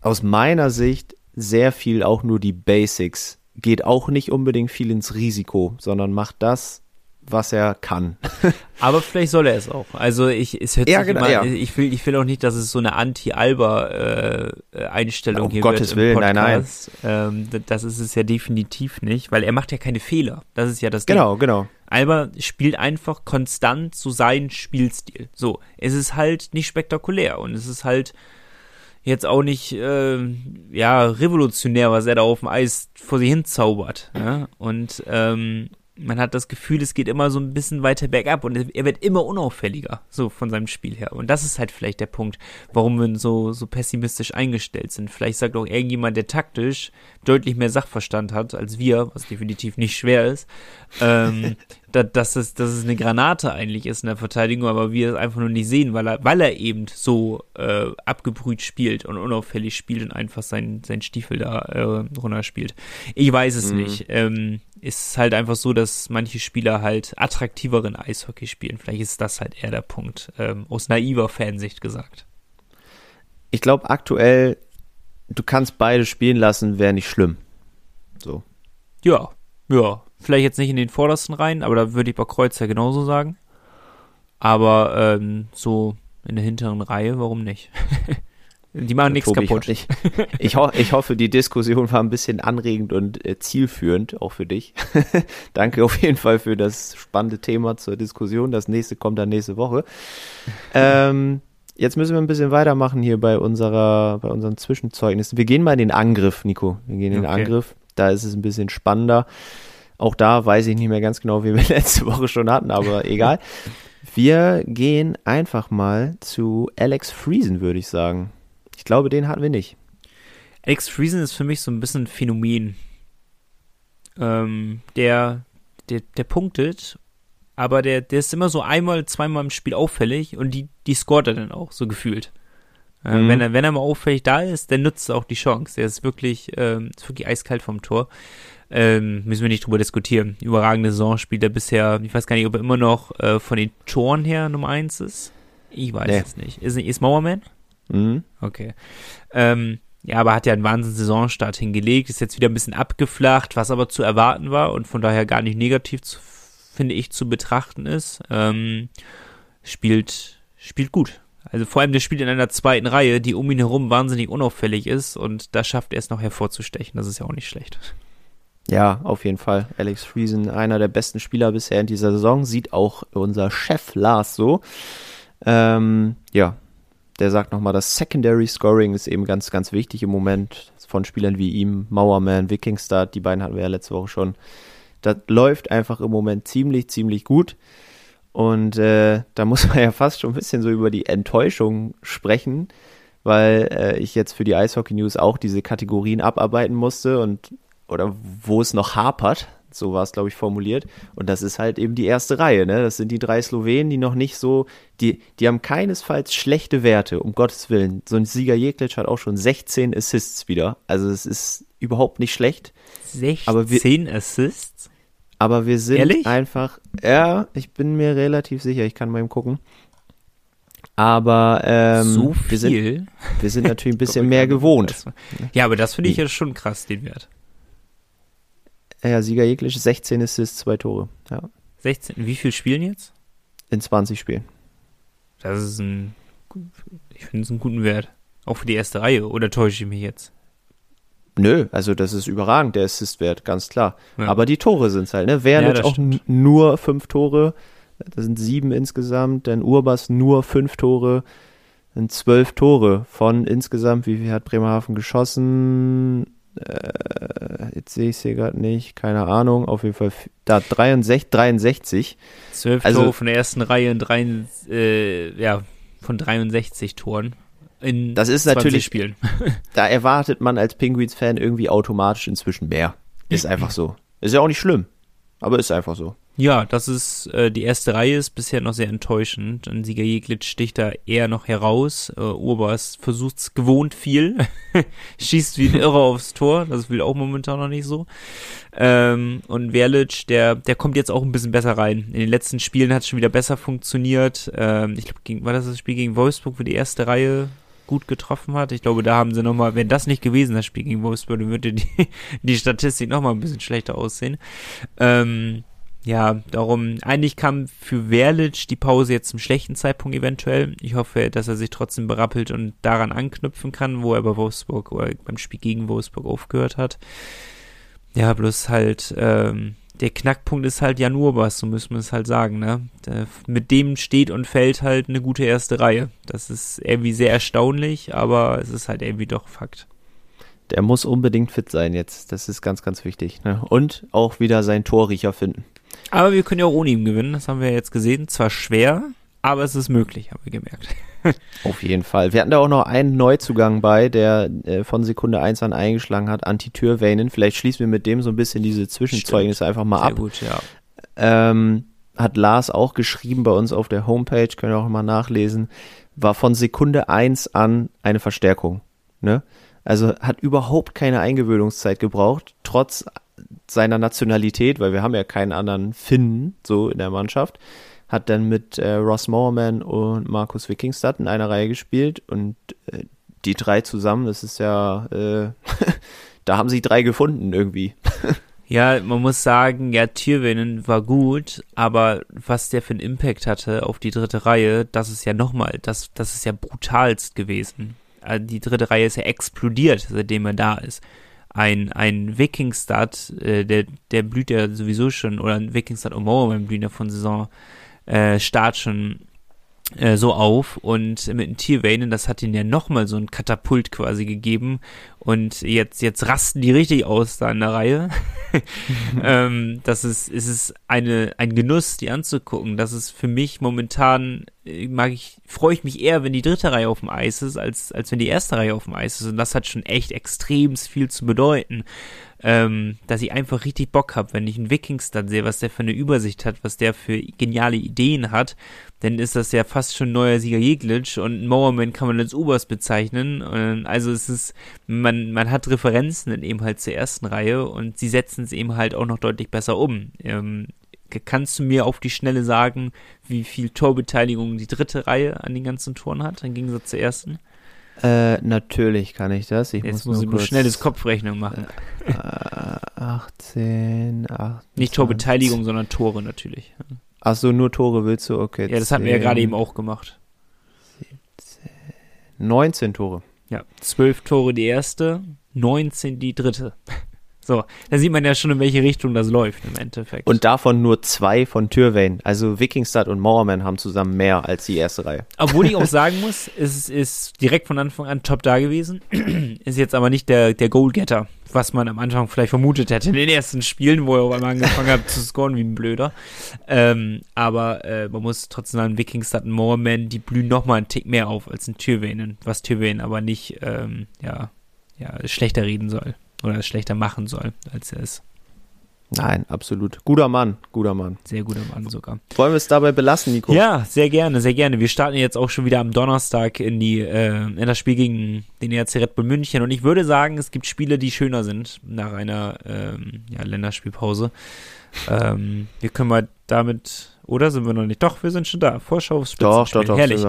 aus meiner Sicht sehr viel auch nur die Basics. Geht auch nicht unbedingt viel ins Risiko, sondern macht das, was er kann. *laughs* Aber vielleicht soll er es auch. Also ich, es hört Ja, sich genau, immer, ja. ich will, ich will auch nicht, dass es so eine Anti-Alba-Einstellung Um hier Gottes wird im Willen, nein, nein. Ähm, das ist es ja definitiv nicht, weil er macht ja keine Fehler. Das ist ja das Ding. Genau, genau. Alba spielt einfach konstant so seinen Spielstil. So, es ist halt nicht spektakulär und es ist halt jetzt auch nicht äh, ja revolutionär, was er da auf dem Eis vor sich hin zaubert. Ja? Und ähm, man hat das Gefühl, es geht immer so ein bisschen weiter bergab und er wird immer unauffälliger, so von seinem Spiel her. Und das ist halt vielleicht der Punkt, warum wir so, so pessimistisch eingestellt sind. Vielleicht sagt auch irgendjemand, der taktisch deutlich mehr Sachverstand hat als wir, was definitiv nicht schwer ist, ähm, *laughs* dass, es, dass es eine Granate eigentlich ist in der Verteidigung, aber wir es einfach nur nicht sehen, weil er, weil er eben so äh, abgebrüht spielt und unauffällig spielt und einfach sein, sein Stiefel da äh, runterspielt. Ich weiß es Mhm. nicht. Ähm, ist halt einfach so, dass manche Spieler halt attraktiveren Eishockey spielen. Vielleicht ist das halt eher der Punkt, ähm, aus naiver Fansicht gesagt. Ich glaube aktuell, du kannst beide spielen lassen, wäre nicht schlimm. So. Ja, ja. Vielleicht jetzt nicht in den vordersten Reihen, aber da würde ich bei Kreuz ja genauso sagen. Aber ähm, so in der hinteren Reihe, warum nicht? *laughs* Die machen nichts Tobi, kaputt. Ich, ich, ho ich hoffe, die Diskussion war ein bisschen anregend und äh, zielführend, auch für dich. *laughs* Danke auf jeden Fall für das spannende Thema zur Diskussion. Das nächste kommt dann nächste Woche. Ähm, jetzt müssen wir ein bisschen weitermachen hier bei unserer, bei unseren Zwischenzeugnissen. Wir gehen mal in den Angriff, Nico. Wir gehen in den Okay. Angriff. Da ist es ein bisschen spannender. Auch da weiß ich nicht mehr ganz genau, wie wir *laughs* letzte Woche schon hatten, aber *laughs* egal. Wir gehen einfach mal zu Alex Friesen, würde ich sagen. Ich glaube, den hatten wir nicht. Alex Friesen ist für mich so ein bisschen ein Phänomen. Ähm, der, der, der punktet, aber der, der ist immer so einmal, zweimal im Spiel auffällig und die, die scoret er dann auch, so gefühlt. Äh, Mhm. wenn, er, wenn er mal auffällig da ist, dann nutzt er auch die Chance. Der ist wirklich, ähm, ist wirklich eiskalt vom Tor. Ähm, müssen wir nicht drüber diskutieren. Überragende Saison spielt er bisher. Ich weiß gar nicht, ob er immer noch äh, von den Toren her Nummer eins ist. Ich weiß Nee. es nicht. Ist, ist Mauerman? Mhm. Okay. Ähm, ja, aber hat ja einen wahnsinnigen Saisonstart hingelegt, ist jetzt wieder ein bisschen abgeflacht, was aber zu erwarten war und von daher gar nicht negativ, zu, finde ich, zu betrachten ist. Ähm, spielt, spielt gut. Also vor allem, der spielt in einer zweiten Reihe, die um ihn herum wahnsinnig unauffällig ist und da schafft er es noch hervorzustechen. Das ist ja auch nicht schlecht. Ja, auf jeden Fall. Alex Friesen, einer der besten Spieler bisher in dieser Saison, sieht auch unser Chef Lars so. Ähm, ja, der sagt nochmal, das Secondary Scoring ist eben ganz, ganz wichtig im Moment von Spielern wie ihm, Mauerman, Wikingstad, die beiden hatten wir ja letzte Woche schon. Das läuft einfach im Moment ziemlich, ziemlich gut. Und äh, da muss man ja fast schon ein bisschen so über die Enttäuschung sprechen, weil äh, ich jetzt für die Eishockey News auch diese Kategorien abarbeiten musste und oder wo es noch hapert, so war es, glaube ich, formuliert. Und das ist halt eben die erste Reihe, ne? Das sind die drei Slowenen, die noch nicht so, die, die haben keinesfalls schlechte Werte, um Gottes Willen. So ein Sieger Jeklic hat auch schon 16 Assists wieder. Also es ist überhaupt nicht schlecht. 16 Aber wir- Assists? Aber wir sind Ehrlich? einfach, ja, ich bin mir relativ sicher, ich kann mal eben gucken. Aber ähm, so wir, sind, wir sind natürlich ein *laughs* bisschen mehr gewohnt. Ja, aber das finde ich ja schon krass, den Wert. Ja, Sieger Jeklic 16 Assists, zwei Tore. Ja, 16, wie viel spielen jetzt? in 20 Spielen. Das ist ein, ich finde es einen guten Wert. Auch für die erste Reihe, oder täusche ich mich jetzt? Nö, also das ist überragend, der Assistwert, ganz klar. Ja. Aber die Tore sind es halt, ne? Ja, Wernic das auch stimmt. nur fünf Tore, das sind sieben insgesamt, dann Urbas nur fünf Tore, dann zwölf Tore von insgesamt, wie viel hat Bremerhaven geschossen? Äh, jetzt sehe ich es hier gerade nicht, keine Ahnung, auf jeden Fall, da 63, 63. 12 Also- Tore von der ersten Reihe in drei, äh, ja, von 63 Toren. In Das ist 20 natürlich- Spielen. *laughs* Da erwartet man als Penguins-Fan irgendwie automatisch inzwischen mehr. Ist *laughs* einfach so. Ist ja auch nicht schlimm, aber ist einfach so. Ja, das ist, äh, die erste Reihe ist bisher noch sehr enttäuschend. Und Sieger Jeglitsch sticht da eher noch heraus. Äh, Urbas versucht's gewohnt viel. *laughs* Schießt wie ein Irrer aufs Tor. Das will auch momentan noch nicht so. Ähm, und Verlic, der, der kommt jetzt auch ein bisschen besser rein. In den letzten Spielen hat es schon wieder besser funktioniert. Ähm, ich glaube, war das das Spiel gegen Wolfsburg, wo die erste Reihe gut getroffen hat. Ich glaube, da haben sie nochmal, wenn das nicht gewesen, das Spiel gegen Wolfsburg, dann würde die, *laughs* die Statistik nochmal ein bisschen schlechter aussehen. Ähm, ja, darum, eigentlich kam für Verlic die Pause jetzt zum schlechten Zeitpunkt eventuell. Ich hoffe, dass er sich trotzdem berappelt und daran anknüpfen kann, wo er bei Wolfsburg oder beim Spiel gegen Wolfsburg aufgehört hat. Ja, bloß halt, ähm, der Knackpunkt ist halt Jan Urbas, so müssen wir es halt sagen, ne? Der, mit dem steht und fällt halt eine gute erste Reihe. Das ist irgendwie sehr erstaunlich, aber es ist halt irgendwie doch Fakt. Der muss unbedingt fit sein jetzt. Das ist ganz, ganz wichtig. Ne? Und auch wieder seinen Torriecher finden. Aber wir können ja auch ohne ihn gewinnen, das haben wir jetzt gesehen. Zwar schwer, aber es ist möglich, haben wir gemerkt. *laughs* Auf jeden Fall. Wir hatten da auch noch einen Neuzugang bei, der äh, von Sekunde 1 an eingeschlagen hat, Anti-Türvanen. Vielleicht schließen wir mit dem so ein bisschen diese Zwischenzeugnisse Stimmt. einfach mal Sehr ab. gut, ja. Ähm, hat Lars auch geschrieben bei uns auf der Homepage, könnt ihr auch mal nachlesen, war von Sekunde 1 an eine Verstärkung. Ne? Also hat überhaupt keine Eingewöhnungszeit gebraucht, trotz seiner Nationalität, weil wir haben ja keinen anderen Finnen so in der Mannschaft, hat dann mit äh, Ross Mowerman und Markus Wikingstad in einer Reihe gespielt und äh, die drei zusammen, das ist ja, äh, *laughs* da haben sie drei gefunden irgendwie. *laughs* Ja, man muss sagen, ja, Tierwenen war gut, aber was der für einen Impact hatte auf die dritte Reihe, das ist ja nochmal, das, das ist ja brutalst gewesen. Äh, die dritte Reihe ist ja explodiert, seitdem er da ist ein, ein Vikingstad, äh, der, der blüht ja sowieso schon, oder ein Vikingstad Omoa blüht ja von Saison äh, Start schon äh, so auf und mit den Tiervanen, das hat ihnen ja nochmal so ein Katapult quasi gegeben und jetzt, jetzt rasten die richtig aus da in der Reihe. *laughs* ähm, das ist, ist es eine, ein Genuss, die anzugucken. Das ist für mich momentan, äh, mag ich, freue ich mich eher, wenn die dritte Reihe auf dem Eis ist, als, als wenn die erste Reihe auf dem Eis ist. Und das hat schon echt extrem viel zu bedeuten ähm, dass ich einfach richtig Bock habe, wenn ich einen Wikingstad sehe, was der für eine Übersicht hat, was der für geniale Ideen hat, dann ist das ja fast schon neuer Sieger Jeglitsch und Mowerman kann man als Oberst bezeichnen. Und also es ist, man, man hat Referenzen in eben halt zur ersten Reihe und sie setzen es eben halt auch noch deutlich besser um. Ähm, kannst du mir auf die Schnelle sagen, wie viel Torbeteiligung die dritte Reihe an den ganzen Toren hat, im Gegensatz zur ersten? Äh, natürlich kann ich das. Ich Jetzt muss, muss ich nur schnell das Kopfrechnung machen. Äh, 18, 18. Nicht Torbeteiligung, sondern Tore natürlich. Ach so, nur Tore willst du? Okay. Ja, das hatten wir ja gerade eben auch gemacht. 17, 19 Tore. Ja, 12 Tore die erste, 19 die dritte. So, da sieht man ja schon, in welche Richtung das läuft im Endeffekt. Und davon nur zwei von Tyrvane. Also Wikingstad und Mowerman haben zusammen mehr als die erste Reihe. Obwohl ich auch *laughs* sagen muss, es ist direkt von Anfang an top da gewesen. *clears throat* ist jetzt aber nicht der, der Goalgetter, was man am Anfang vielleicht vermutet hätte in den ersten Spielen, wo er auf einmal angefangen hat zu scoren wie ein Blöder. Ähm, aber äh, man muss trotzdem sagen, Wikingstad und Mowerman, die blühen nochmal einen Tick mehr auf als ein Tyrvane, was Tyrvane aber nicht, ähm, ja, ja, schlechter reden soll oder schlechter machen soll, als er ist. Nein, absolut. Guter Mann, guter Mann. Sehr guter Mann sogar. Wollen wir es dabei belassen, Nico? Ja, sehr gerne, sehr gerne. Wir starten jetzt auch schon wieder am Donnerstag in die äh, in das Spiel gegen den ERC Red Bull München und ich würde sagen, es gibt Spiele, die schöner sind nach einer ähm, ja, Länderspielpause. ähm, wir können mal damit, oder sind wir noch nicht? Doch, wir sind schon da. Vorschau aufs Doch, doch, doch. Herrlich.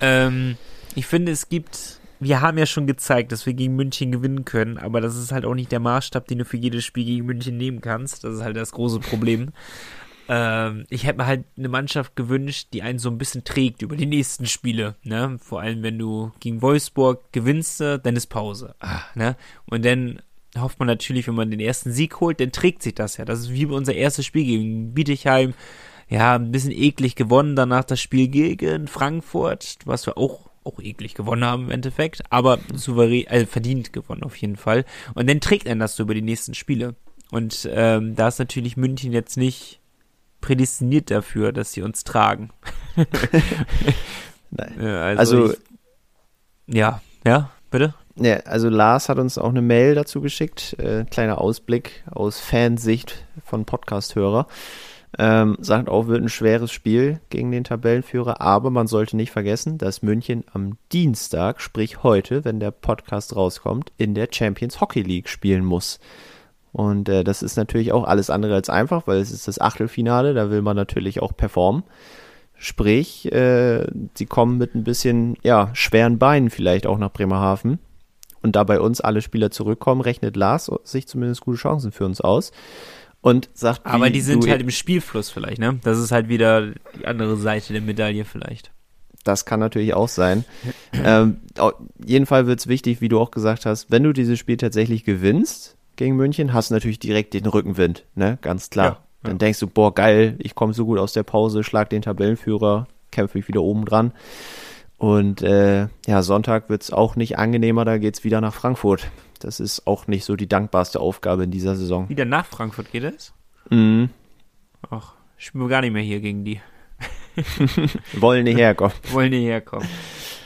Ähm, ich finde, es gibt wir haben ja schon gezeigt, dass wir gegen München gewinnen können, aber das ist halt auch nicht der Maßstab, den du für jedes Spiel gegen München nehmen kannst. Das ist halt das große Problem. *laughs* ähm, ich hätte mir halt eine Mannschaft gewünscht, die einen so ein bisschen trägt über die nächsten Spiele. Ne? Vor allem, wenn du gegen Wolfsburg gewinnst, dann ist Pause. Ah, ne? Und dann hofft man natürlich, wenn man den ersten Sieg holt, dann trägt sich das ja. Das ist wie unser erstes Spiel gegen Bietigheim. Ja, ein bisschen eklig gewonnen, danach das Spiel gegen Frankfurt, was wir auch auch eklig gewonnen haben im Endeffekt, aber souverän, äh, verdient gewonnen auf jeden Fall. Und dann trägt er das so über die nächsten Spiele. Und ähm, da ist natürlich München jetzt nicht prädestiniert dafür, dass sie uns tragen. *laughs* Nein. also, also ich, ja, ja, bitte. Ja, also Lars hat uns auch eine Mail dazu geschickt, äh, kleiner Ausblick aus Fansicht von Podcast-Hörer. Ähm, sagt auch, wird ein schweres Spiel gegen den Tabellenführer, aber man sollte nicht vergessen, dass München am Dienstag, sprich heute, wenn der Podcast rauskommt, in der Champions Hockey League spielen muss. Und äh, das ist natürlich auch alles andere als einfach, weil es ist das Achtelfinale, da will man natürlich auch performen. Sprich, äh, sie kommen mit ein bisschen ja, schweren Beinen vielleicht auch nach Bremerhaven. Und da bei uns alle Spieler zurückkommen, rechnet Lars sich zumindest gute Chancen für uns aus. Und sagt, Aber die sind halt im Spielfluss vielleicht, ne? Das ist halt wieder die andere Seite der Medaille vielleicht. Das kann natürlich auch sein. *clears throat* ähm, auf jeden Fall wird es wichtig, wie du auch gesagt hast, wenn du dieses Spiel tatsächlich gewinnst gegen München, hast du natürlich direkt den Rückenwind, ne? Ganz klar. Ja, Dann ja. denkst du, boah, geil, ich komme so gut aus der Pause, schlag den Tabellenführer, kämpfe mich wieder oben dran. Und äh, ja, Sonntag wird es auch nicht angenehmer, da geht es wieder nach Frankfurt. Das ist auch nicht so die dankbarste Aufgabe in dieser Saison. Wieder nach Frankfurt geht es? Mhm. Ach, ich spiele gar nicht mehr hier gegen die. *laughs* Wollen nicht herkommen. *laughs* Wollen nicht herkommen.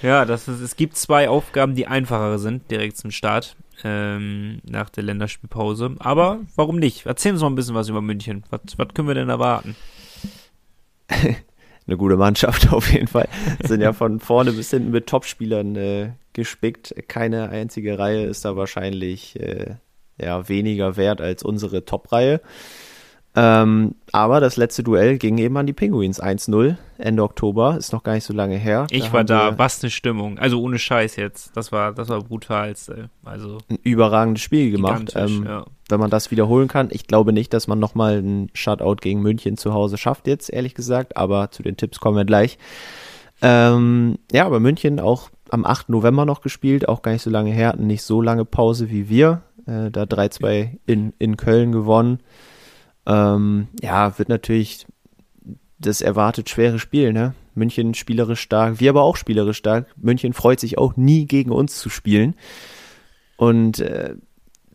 Ja, das ist, es gibt zwei Aufgaben, die einfacher sind, direkt zum Start, ähm, nach der Länderspielpause. Aber warum nicht? Erzählen Sie mal ein bisschen was über München. Was, was können wir denn erwarten? *laughs* eine gute Mannschaft *laughs* auf jeden Fall. Sind ja von vorne bis hinten mit Topspielern äh, gespickt. Keine einzige Reihe ist da wahrscheinlich äh, ja, weniger wert als unsere Top-Reihe. Ähm, aber das letzte Duell ging eben an die Penguins 1-0 Ende Oktober, ist noch gar nicht so lange her. Ich da war da, was eine Stimmung. Also ohne Scheiß jetzt. Das war, das war brutal. Also ein überragendes Spiel gemacht. Ähm, ja. Wenn man das wiederholen kann. Ich glaube nicht, dass man nochmal einen Shutout gegen München zu Hause schafft jetzt, ehrlich gesagt. Aber zu den Tipps kommen wir gleich. Ähm, ja, aber München auch am 8. November noch gespielt, auch gar nicht so lange her, hatten nicht so lange Pause wie wir. Äh, da 3-2 in, in Köln gewonnen. Ähm, ja, wird natürlich das erwartet schwere Spiel, ne? München spielerisch stark, wir aber auch spielerisch stark. München freut sich auch nie gegen uns zu spielen. Und äh,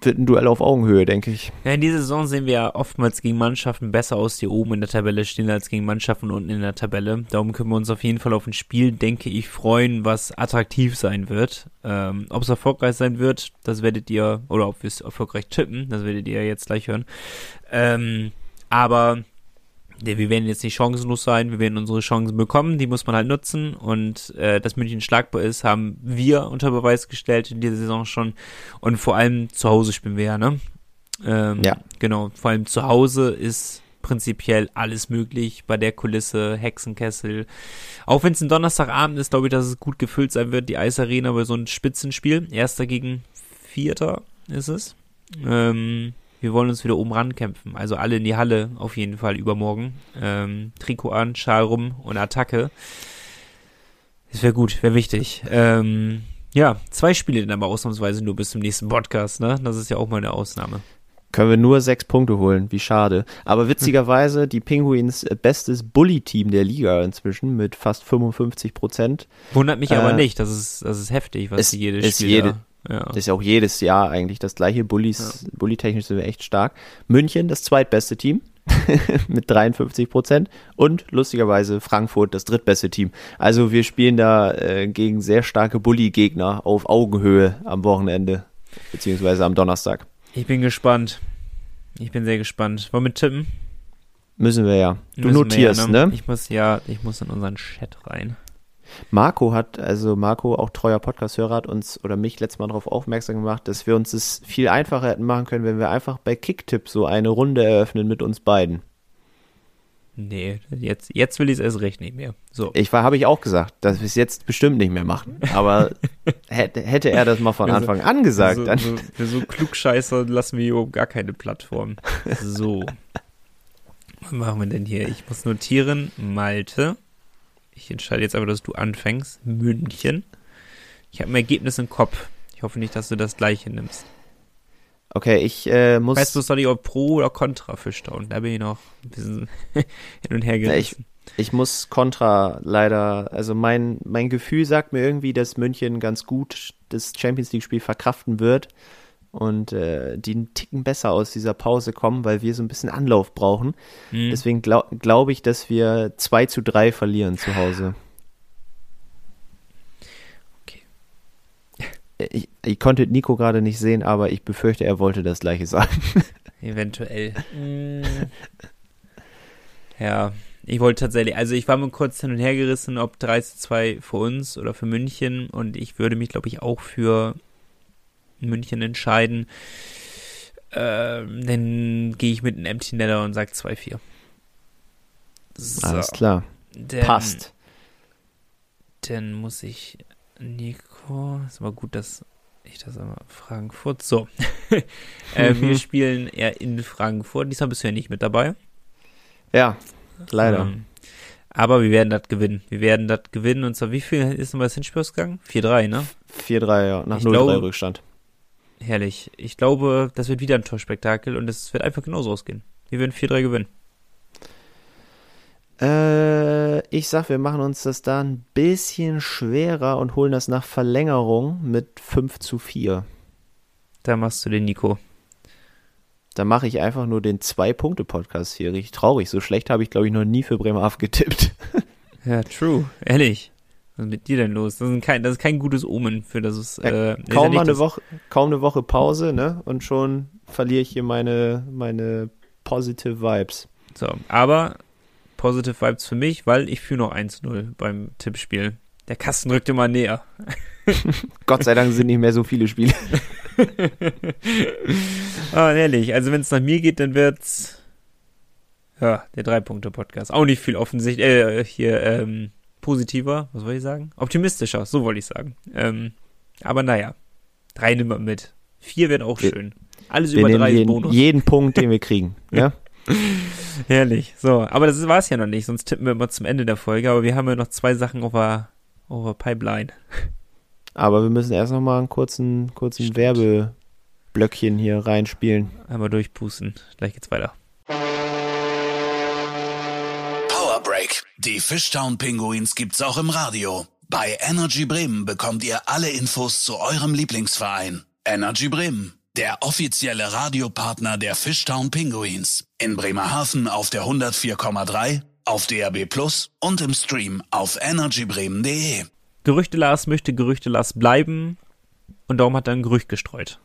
wird ein Duell auf Augenhöhe, denke ich. Ja, in dieser Saison sehen wir ja oftmals gegen Mannschaften besser aus, die oben in der Tabelle stehen, als gegen Mannschaften unten in der Tabelle. Darum können wir uns auf jeden Fall auf ein Spiel, denke ich, freuen, was attraktiv sein wird. Ähm, ob es erfolgreich sein wird, das werdet ihr, oder ob wir es erfolgreich tippen, das werdet ihr jetzt gleich hören. Ähm, aber wir werden jetzt nicht chancenlos sein, wir werden unsere Chancen bekommen, die muss man halt nutzen und äh, dass München schlagbar ist, haben wir unter Beweis gestellt in dieser Saison schon und vor allem zu Hause spielen wir ja, ne? Ähm, ja. Genau, vor allem zu Hause ist prinzipiell alles möglich bei der Kulisse, Hexenkessel. Auch wenn es ein Donnerstagabend ist, glaube ich, dass es gut gefüllt sein wird, die Eisarena bei so einem Spitzenspiel. Erster gegen Vierter ist es. Ähm, wir wollen uns wieder oben rankämpfen. Also alle in die Halle auf jeden Fall übermorgen. Ähm, Trikot an, Schal rum und Attacke. Das wäre gut, wäre wichtig. Ähm, ja, zwei Spiele dann aber ausnahmsweise nur bis zum nächsten Podcast, ne? Das ist ja auch mal eine Ausnahme. Können wir nur sechs Punkte holen, wie schade. Aber witzigerweise, die Penguins äh, bestes Bully-Team der Liga inzwischen mit fast 55 Prozent. Wundert mich äh, aber nicht, das ist, das ist heftig, was ist, jedes ist Spiel jede, ja. Das ist ja auch jedes Jahr eigentlich das gleiche. Bullies, ja. Bully-technisch sind wir echt stark. München, das zweitbeste Team *laughs* mit 53 Prozent und lustigerweise Frankfurt, das drittbeste Team. Also wir spielen da äh, gegen sehr starke Bully-Gegner auf Augenhöhe am Wochenende, beziehungsweise am Donnerstag. Ich bin gespannt. Ich bin sehr gespannt. Wollen wir tippen? Müssen wir ja. Du Müssen notierst, ja, ne? ne? Ich muss ja, ich muss in unseren Chat rein. Marco hat, also Marco, auch treuer Podcast-Hörer, hat uns oder mich letztes Mal darauf aufmerksam gemacht, dass wir uns das viel einfacher hätten machen können, wenn wir einfach bei Kicktipp so eine Runde eröffnen mit uns beiden. Nee, jetzt, jetzt will ich es erst recht nicht mehr. So. Ich war, habe ich auch gesagt, dass wir es jetzt bestimmt nicht mehr machen. Aber *laughs* hätte, hätte er das mal von Anfang an gesagt, so, dann. So, für so Klugscheißer lassen wir überhaupt gar keine Plattform. *laughs* So. Was machen wir denn hier? Ich muss notieren, Malte. Ich entscheide jetzt aber, dass du anfängst. München. Ich habe ein Ergebnis im Kopf. Ich hoffe nicht, dass du das gleiche nimmst. Okay, ich äh, muss. Weißt du, soll ich ob Pro oder Contra für Staunen? Da bin ich noch ein bisschen *laughs* hin und her gerissen. Ich, ich muss Contra leider, also mein, mein Gefühl sagt mir irgendwie, dass München ganz gut das Champions League-Spiel verkraften wird und äh, die einen Ticken besser aus dieser Pause kommen, weil wir so ein bisschen Anlauf brauchen. Mhm. Deswegen glaube glaub ich, dass wir 2 zu 3 verlieren zu Hause. Okay. *laughs* Ich, ich konnte Nico gerade nicht sehen, aber ich befürchte, er wollte das gleiche sagen. *laughs* Eventuell. Ja, ich wollte tatsächlich, also ich war mir kurz hin und her gerissen, ob 3 zu 2 für uns oder für München und ich würde mich, glaube ich, auch für München entscheiden. Ähm, dann gehe ich mit einem Empty Netter und sage 2-4. So. Alles klar. Dann, Passt. Dann muss ich Nico, ist aber gut, dass ich das einmal Frankfurt. So. *laughs* äh, wir *laughs* spielen eher in Frankfurt. Diesmal bist du ja nicht mit dabei. Ja, leider. Ähm, aber wir werden das gewinnen. Wir werden das gewinnen. Und zwar, wie viel ist nochmal das Hinspiel ausgegangen? 4-3, ne? 4-3, ja. Nach 0-3 Rückstand. Herrlich. Ich glaube, das wird wieder ein Torspektakel und es wird einfach genauso ausgehen. Wir werden 4-3 gewinnen. Äh, ich sag, wir machen uns das da ein bisschen schwerer und holen das nach Verlängerung mit 5 zu 4. Da machst du den Nico. Da mache ich einfach nur den Zwei-Punkte-Podcast hier. Richtig traurig. So schlecht habe ich, glaube ich, noch nie für Bremerhaven getippt. *laughs* ja, true. Ehrlich. Was ist mit dir denn los? Das ist kein, das ist kein gutes Omen für das. Ist, äh, kaum, ja eine Woche, kaum eine Woche Pause, ne? Und schon verliere ich hier meine, meine Positive Vibes. So, aber Positive Vibes für mich, weil ich führe noch 1-0 beim Tippspiel. Der Kasten rückt immer näher. *laughs* Gott sei Dank sind nicht mehr so viele Spiele. *laughs* ah, ehrlich, also wenn es nach mir geht, dann wird's ja, der Drei-Punkte-Podcast. Auch nicht viel offensichtlich, äh, hier, ähm, positiver, was soll ich sagen? Optimistischer, so wollte ich sagen. Ähm, aber naja, drei nehmen wir mit. Vier wird auch wir, schön. Alles über drei jeden, Bonus. Jeden Punkt, den wir kriegen, ja? *laughs* Herrlich. So, aber das war es ja noch nicht, sonst tippen wir immer zum Ende der Folge, aber wir haben ja noch zwei Sachen auf der, auf der Pipeline. Aber wir müssen erst noch mal einen kurzen, kurzen Werbeblöckchen hier reinspielen. Einmal durchpusten. Gleich geht's weiter. Die Fishtown Pinguins gibt's auch im Radio. Bei Energy Bremen bekommt ihr alle Infos zu eurem Lieblingsverein. Energy Bremen, der offizielle Radiopartner der Fishtown Pinguins. In Bremerhaven auf der 104,3, auf DAB Plus und im Stream auf energybremen.de. Gerüchte Lars möchte Gerüchte Lars bleiben und darum hat er ein Gerücht gestreut.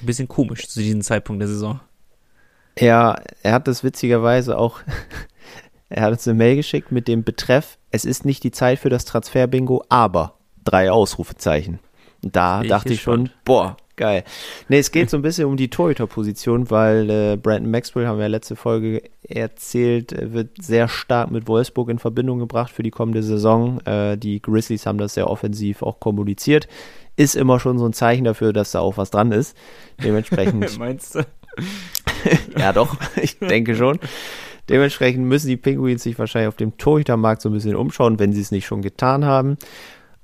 Ein bisschen komisch zu diesem Zeitpunkt der Saison. Ja, er hat das witzigerweise auch, er hat uns eine Mail geschickt mit dem Betreff, es ist nicht die Zeit für das Transfer-Bingo, aber drei Ausrufezeichen. Da Bin dachte ich, ich schon, boah, Geil. Nee, es geht so ein bisschen um die Torhüter-Position, weil äh, Brandon Maxwell, haben wir ja letzte Folge erzählt, äh, wird sehr stark mit Wolfsburg in Verbindung gebracht für die kommende Saison. Äh, die Grizzlies haben das sehr offensiv auch kommuniziert. Ist immer schon so ein Zeichen dafür, dass da auch was dran ist. Dementsprechend. *laughs* Meinst du? *laughs* ja, doch, ich denke schon. Dementsprechend müssen die Penguins sich wahrscheinlich auf dem Torhütermarkt so ein bisschen umschauen, wenn sie es nicht schon getan haben.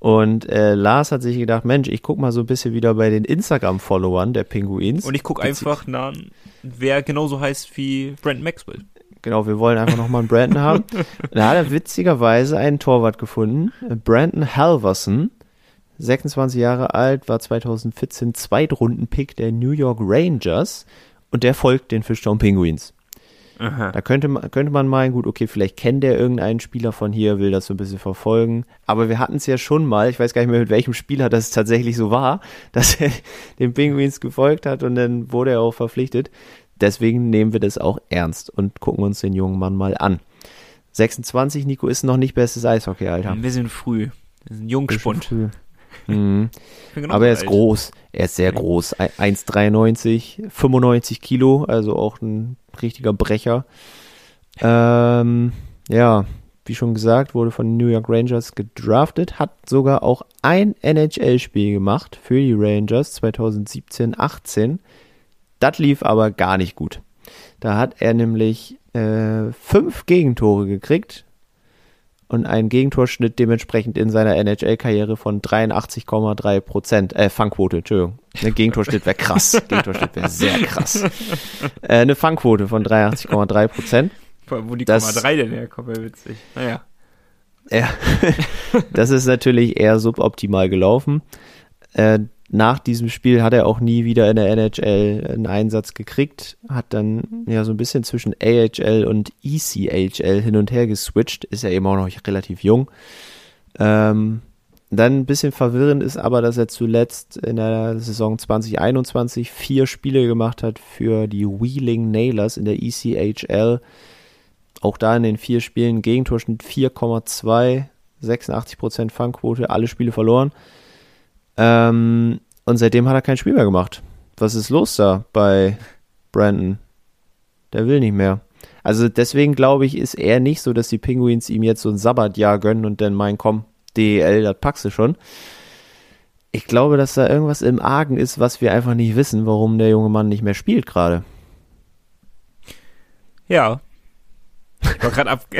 Und äh, Lars hat sich gedacht, Mensch, ich guck mal so ein bisschen wieder bei den Instagram-Followern der Pinguins. Und ich guck einfach nach, wer genauso heißt wie Brandon Maxwell. Genau, wir wollen einfach nochmal einen Brandon haben. *laughs* da hat er witzigerweise einen Torwart gefunden, Brandon Halverson. 26 Jahre alt, war 2014 Zweitrunden-Pick der New York Rangers und der folgt den Fishtown Penguins. Aha. Da könnte man, könnte man meinen, gut, okay, vielleicht kennt der irgendeinen Spieler von hier, will das so ein bisschen verfolgen. Aber wir hatten es ja schon mal, ich weiß gar nicht mehr, mit welchem Spieler das tatsächlich so war, *laughs* dass er den Penguins gefolgt hat und dann wurde er auch verpflichtet. Deswegen nehmen wir das auch ernst und gucken uns den jungen Mann mal an. 26, Nico, ist noch nicht bestes Eishockey, Alter. Ein bisschen früh. Das ist ein Jungspund. Mhm. Aber er ist alt. groß. Er ist sehr groß. 1,93, 95 Kilo, also auch ein richtiger Brecher. Ähm, ja, wie schon gesagt, wurde von den New York Rangers gedraftet, hat sogar auch ein NHL-Spiel gemacht für die Rangers 2017-18. Das lief aber gar nicht gut. Da hat er nämlich äh, fünf Gegentore gekriegt und einen Gegentorschnitt dementsprechend in seiner NHL-Karriere von 83,3 Prozent, äh, Fangquote, Entschuldigung. Eine Gegentorschnitt wäre krass. *laughs* Gegentorschnitt wäre sehr krass. Äh, eine Fangquote von 83,3 Prozent. Wo die das, 3 denn herkommt, wäre witzig. Naja. Ja, *laughs* das ist natürlich eher suboptimal gelaufen. Äh, nach diesem Spiel hat er auch nie wieder in der NHL einen Einsatz gekriegt, hat dann ja so ein bisschen zwischen AHL und ECHL hin und her geswitcht, ist ja eben auch noch relativ jung. Ähm, dann ein bisschen verwirrend ist aber, dass er zuletzt in der Saison 2021 vier Spiele gemacht hat für die Wheeling Nailers in der ECHL. Auch da in den vier Spielen Gegentorschnitt 4,2, 86% Fangquote, alle Spiele verloren. Ähm, und seitdem hat er kein Spiel mehr gemacht. Was ist los da bei Brandon? Der will nicht mehr. Also deswegen glaube ich, ist er nicht so, dass die Penguins ihm jetzt so ein Sabbatjahr gönnen und dann meinen, komm, DEL, das packst du schon. Ich glaube, dass da irgendwas im Argen ist, was wir einfach nicht wissen, warum der junge Mann nicht mehr spielt gerade. Ja. Ich war gerade ab. *laughs*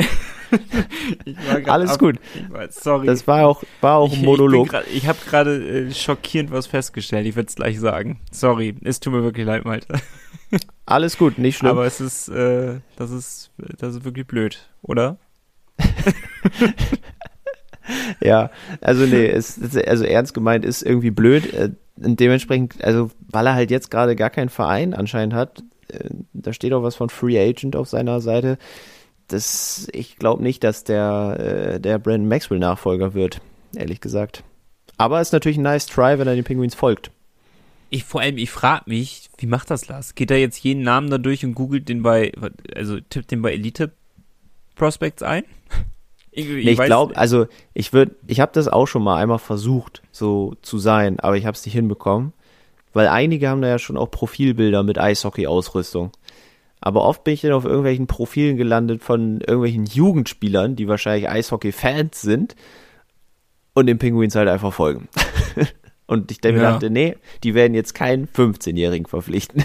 *laughs* Alles ab, gut. War, sorry. Das war auch, war auch ein Monolog. Ich, ich habe gerade äh, schockierend was festgestellt. Ich würde es gleich sagen. Sorry. Es tut mir wirklich leid, Malte. *laughs* Alles gut, nicht schlimm. Aber es ist, äh, das ist, das ist wirklich blöd, oder? *laughs* ja, also nee, es, also ernst gemeint ist irgendwie blöd. Äh, dementsprechend, also weil er halt jetzt gerade gar keinen Verein anscheinend hat, äh, da steht auch was von Free Agent auf seiner Seite. Das, ich glaube nicht, dass der, äh, der Brandon Maxwell Nachfolger wird, ehrlich gesagt. Aber es ist natürlich ein nice try, wenn er den Penguins folgt. Ich vor allem, ich frage mich, wie macht das Lars? Geht er jetzt jeden Namen da durch und googelt den bei, also tippt den bei Elite Prospects ein? *laughs* Ich, ich, nee, ich glaube, also ich würde, ich habe das auch schon mal einmal versucht, so zu sein, aber ich habe es nicht hinbekommen, weil einige haben da ja schon auch Profilbilder mit Eishockey-Ausrüstung. Aber oft bin ich dann auf irgendwelchen Profilen gelandet von irgendwelchen Jugendspielern, die wahrscheinlich Eishockey-Fans sind und den Penguins halt einfach folgen. *laughs* Und ich dann ja. dachte, nee, die werden jetzt keinen 15-Jährigen verpflichten. *laughs*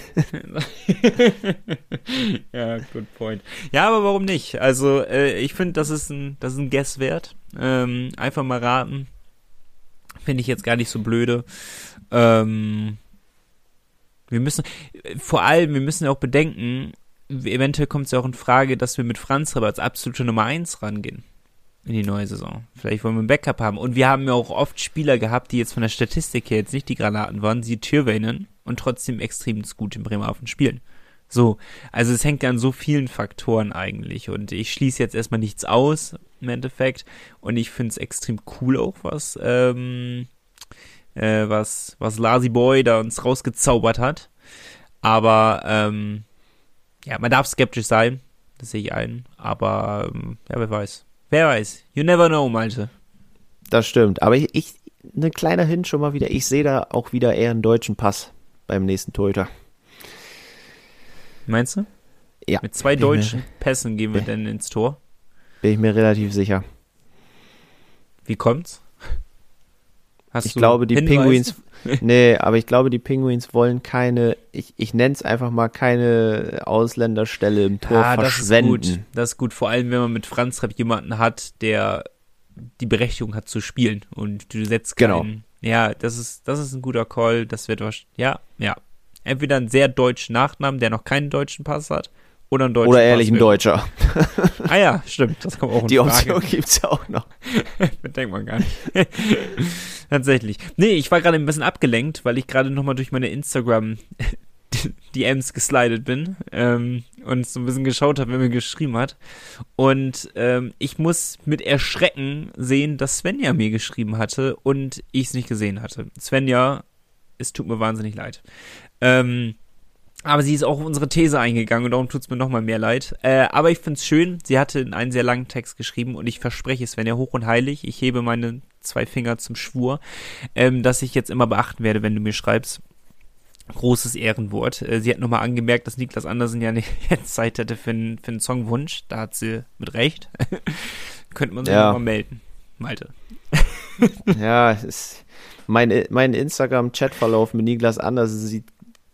ja, good point. Ja, aber warum nicht? Also, äh, ich finde, das ist ein, das ist ein Guess wert. Ähm, einfach mal raten. Finde ich jetzt gar nicht so blöde. Ähm, wir müssen, vor allem, wir müssen auch bedenken, eventuell kommt es ja auch in Frage, dass wir mit Franz aber als absolute Nummer 1 rangehen in die neue Saison. Vielleicht wollen wir ein Backup haben. Und wir haben ja auch oft Spieler gehabt, die jetzt von der Statistik her jetzt nicht die Granaten waren, sie Türweinen und trotzdem extrem gut in Bremerhaven spielen. So, also es hängt ja an so vielen Faktoren eigentlich und ich schließe jetzt erstmal nichts aus im Endeffekt und ich finde es extrem cool auch, was, ähm, äh, was, was Lazy Boy da uns rausgezaubert hat. Aber ähm, ja, man darf skeptisch sein, das sehe ich ein, aber ähm, ja, wer weiß. Wer weiß. You never know, Malte. Das stimmt. Aber ich, ich ein kleiner Hint schon mal wieder. Ich sehe da auch wieder eher einen deutschen Pass beim nächsten Torhüter. Meinst du? Ja. Mit zwei deutschen mir, Pässen gehen wir denn ins Tor? Bin ich mir relativ sicher. Wie kommt's? Hast ich glaube, die Hinweise? Penguins. *laughs* nee, aber ich glaube, die Penguins wollen keine, ich, ich nenne es einfach mal keine Ausländerstelle im Tor ah, verschwenden. Das ist gut. Das ist gut, vor allem wenn man mit Franz Repp jemanden hat, der die Berechtigung hat zu spielen und du setzt keinen, genau. Ja, das ist, das ist ein guter Call. Das wird wahrscheinlich, ja, ja. Entweder einen sehr deutschen Nachnamen, der noch keinen deutschen Pass hat, oder ein Deutscher. Oder ehrlich ein Deutscher. ah ja, stimmt. Das kommt auch in Die Option gibt es ja auch noch. *laughs* Bedenkt man gar nicht. *laughs* Tatsächlich. Nee, ich war gerade ein bisschen abgelenkt, weil ich gerade nochmal durch meine Instagram *laughs* DMs geslidet bin ähm, und so ein bisschen geschaut habe, wer mir geschrieben hat. Und ähm, ich muss mit Erschrecken sehen, dass Svenja mir geschrieben hatte und ich es nicht gesehen hatte. Svenja, es tut mir wahnsinnig leid. Ähm, aber sie ist auch auf unsere These eingegangen und darum tut es mir nochmal mehr leid. Äh, aber ich finde es schön, sie hatte einen sehr langen Text geschrieben und ich verspreche es, wenn er hoch und heilig, ich hebe meine zwei Finger zum Schwur, ähm, dass ich jetzt immer beachten werde, wenn du mir schreibst. Großes Ehrenwort. Äh, sie hat nochmal angemerkt, dass Niklas Andersen ja nicht *laughs* Zeit hätte für, einen, für einen Songwunsch. Da hat sie mit Recht. *laughs* Könnte man sich ja. nochmal melden. Malte. ja, es, mein, mein Instagram-Chatverlauf mit Niklas Andersen sieht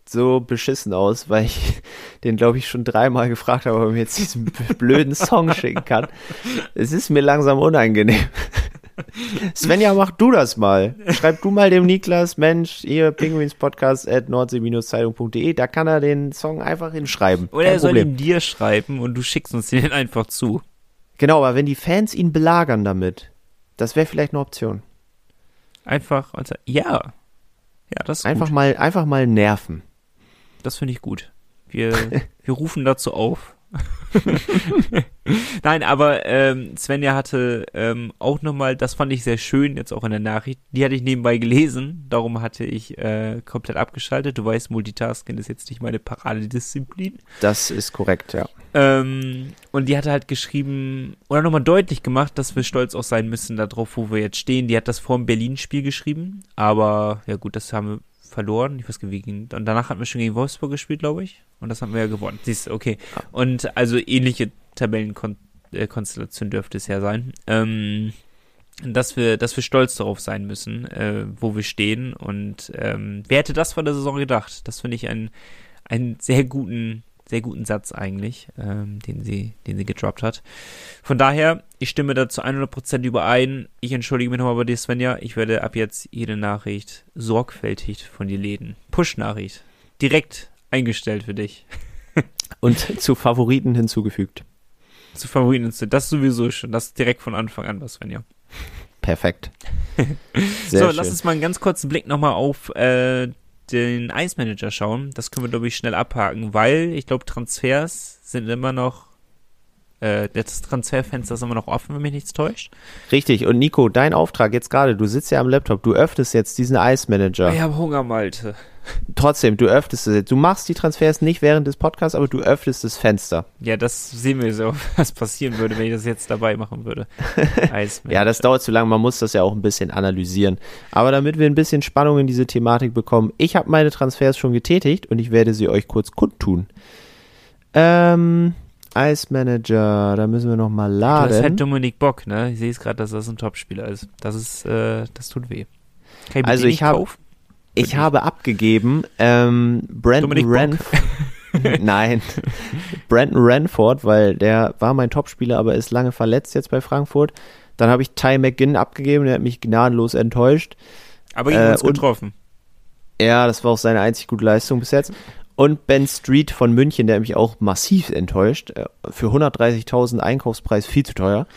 so beschissen aus, weil ich *laughs* den, glaube ich, schon dreimal gefragt habe, ob er mir jetzt diesen blöden Song schicken kann. Es ist mir langsam unangenehm. *laughs* Svenja, mach du das mal. Schreib du mal dem Niklas, Mensch, hier Penguinspodcast at nordsee-zeitung.de, da kann er den Song einfach hinschreiben. Oder Kein er soll Problem. ihn dir schreiben und du schickst uns den einfach zu. Genau, aber wenn die Fans ihn belagern damit, das wäre vielleicht eine Option. Einfach, ja. Ja, das ist einfach gut. mal, einfach mal nerven. Das finde ich gut. Wir, *laughs* wir rufen dazu auf. *laughs* Nein, aber ähm, Svenja hatte ähm, auch nochmal, das fand ich sehr schön, jetzt auch in der Nachricht, die hatte ich nebenbei gelesen, darum hatte ich äh, komplett abgeschaltet. Du weißt, Multitasking ist jetzt nicht meine Paradedisziplin. Das ist korrekt, ja. Ähm, und die hatte halt geschrieben, oder nochmal deutlich gemacht, dass wir stolz auch sein müssen darauf, wo wir jetzt stehen. Die hat das vor dem Berlin-Spiel geschrieben, aber ja gut, das haben wir verloren. Ich weiß nicht, ging. Und danach hatten wir schon gegen Wolfsburg gespielt, glaube ich. Und das haben wir ja gewonnen. Siehst du, okay. Und also ähnliche Tabellenkonstellation dürfte es ja sein. Ähm, dass wir, dass wir stolz darauf sein müssen, äh, wo wir stehen. Und ähm, wer hätte das vor der Saison gedacht? Das finde ich einen, einen sehr guten sehr guten Satz eigentlich, ähm, den sie, den sie gedroppt hat. Von daher, ich stimme da zu 100% überein. Ich entschuldige mich nochmal bei dir, Svenja. Ich werde ab jetzt jede Nachricht sorgfältig von dir lesen. Push-Nachricht. Direkt eingestellt für dich. *laughs* Und zu Favoriten hinzugefügt. Zu Favoriten hinzugefügt. Das sowieso schon. Das direkt von Anfang an, was Svenja. Perfekt. *laughs* so, schön. lass uns mal einen ganz kurzen Blick nochmal auf äh, den Ice Manager schauen. Das können wir, glaube ich, schnell abhaken, weil ich glaube, Transfers sind immer noch äh, das Transferfenster ist immer noch offen, wenn mich nichts täuscht. Richtig. Und Nico, dein Auftrag jetzt gerade, du sitzt ja am Laptop, du öffnest jetzt diesen Ice Manager. Ich habe Hunger, Malte. Trotzdem, du öffnest es jetzt. Du machst die Transfers nicht während des Podcasts, aber du öffnest das Fenster. Ja, das sehen wir so, *laughs* was passieren würde, wenn ich das jetzt dabei machen würde. *laughs* ja, das dauert zu lange. Man muss das ja auch ein bisschen analysieren. Aber damit wir ein bisschen Spannung in diese Thematik bekommen, ich habe meine Transfers schon getätigt und ich werde sie euch kurz kundtun. Ähm, Ice Manager, da müssen wir noch mal laden. Das ist halt Dominik Bock, ne? Ich sehe es gerade, dass das ein Topspieler ist. Das ist, äh, das tut weh. Ich also ich habe, ich habe abgegeben ähm, Brandon Renford. *laughs* Nein, Brandon Renford, weil der war mein Topspieler, aber ist lange verletzt jetzt bei Frankfurt. Dann habe ich Ty McGinn abgegeben, der hat mich gnadenlos enttäuscht. Aber ihn äh, uns getroffen. Ja, das war auch seine einzig gute Leistung bis jetzt. Und Ben Street von München, der mich auch massiv enttäuscht. Äh, für 130.000 Einkaufspreis viel zu teuer.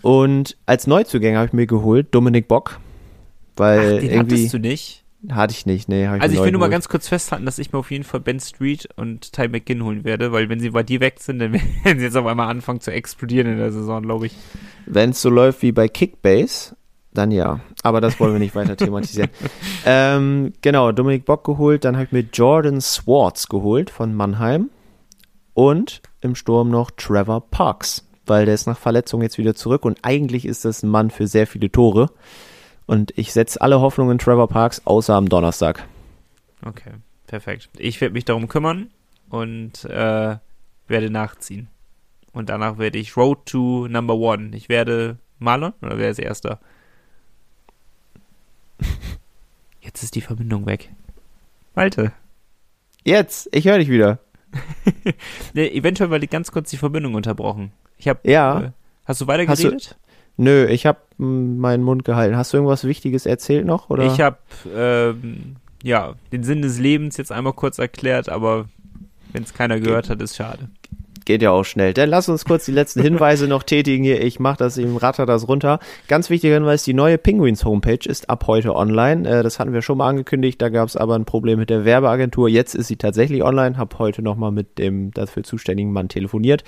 Und als Neuzugänger habe ich mir geholt Dominik Bock. Weil Ach, den irgendwie. Hattest du nicht? Hatte ich nicht, nee. Ich also ich will nur mal ganz kurz festhalten, dass ich mir auf jeden Fall Ben Street und Ty McGinn holen werde, weil wenn sie bei dir weg sind, dann *laughs* werden sie jetzt auf einmal anfangen zu explodieren in der Saison, glaube ich. Wenn es so läuft wie bei Kickbase, dann ja. Aber das wollen wir nicht weiter thematisieren. *laughs* ähm, genau, Dominik Bock geholt. Dann habe ich mir Jordan Swartz geholt von Mannheim. Und im Sturm noch Trevor Parks, weil der ist nach Verletzung jetzt wieder zurück. Und eigentlich ist das ein Mann für sehr viele Tore. Und ich setze alle Hoffnungen in Trevor Parks, außer am Donnerstag. Okay, perfekt. Ich werde mich darum kümmern und äh, werde nachziehen. Und danach werde ich Road to Number One. Ich werde Marlon oder wer ist Erster? Jetzt ist die Verbindung weg. Malte. Jetzt, ich höre dich wieder. *laughs* nee, eventuell war die ganz kurz die Verbindung unterbrochen. Ich habe. Ja. Äh, hast du weiter geredet? Nö, ich habe meinen Mund gehalten. Hast du irgendwas Wichtiges erzählt noch? Oder? Ich habe ähm, ja den Sinn des Lebens jetzt einmal kurz erklärt, aber wenn es keiner gehört hat, ist schade geht ja auch schnell. Dann lass uns kurz die letzten *laughs* Hinweise noch tätigen hier. Ich mache das im Ratter das runter. Ganz wichtiger Hinweis, die neue Penguins Homepage ist ab heute online. Äh, das hatten wir schon mal angekündigt, da gab es aber ein Problem mit der Werbeagentur. Jetzt ist sie tatsächlich online. Hab heute nochmal mit dem dafür zuständigen Mann telefoniert.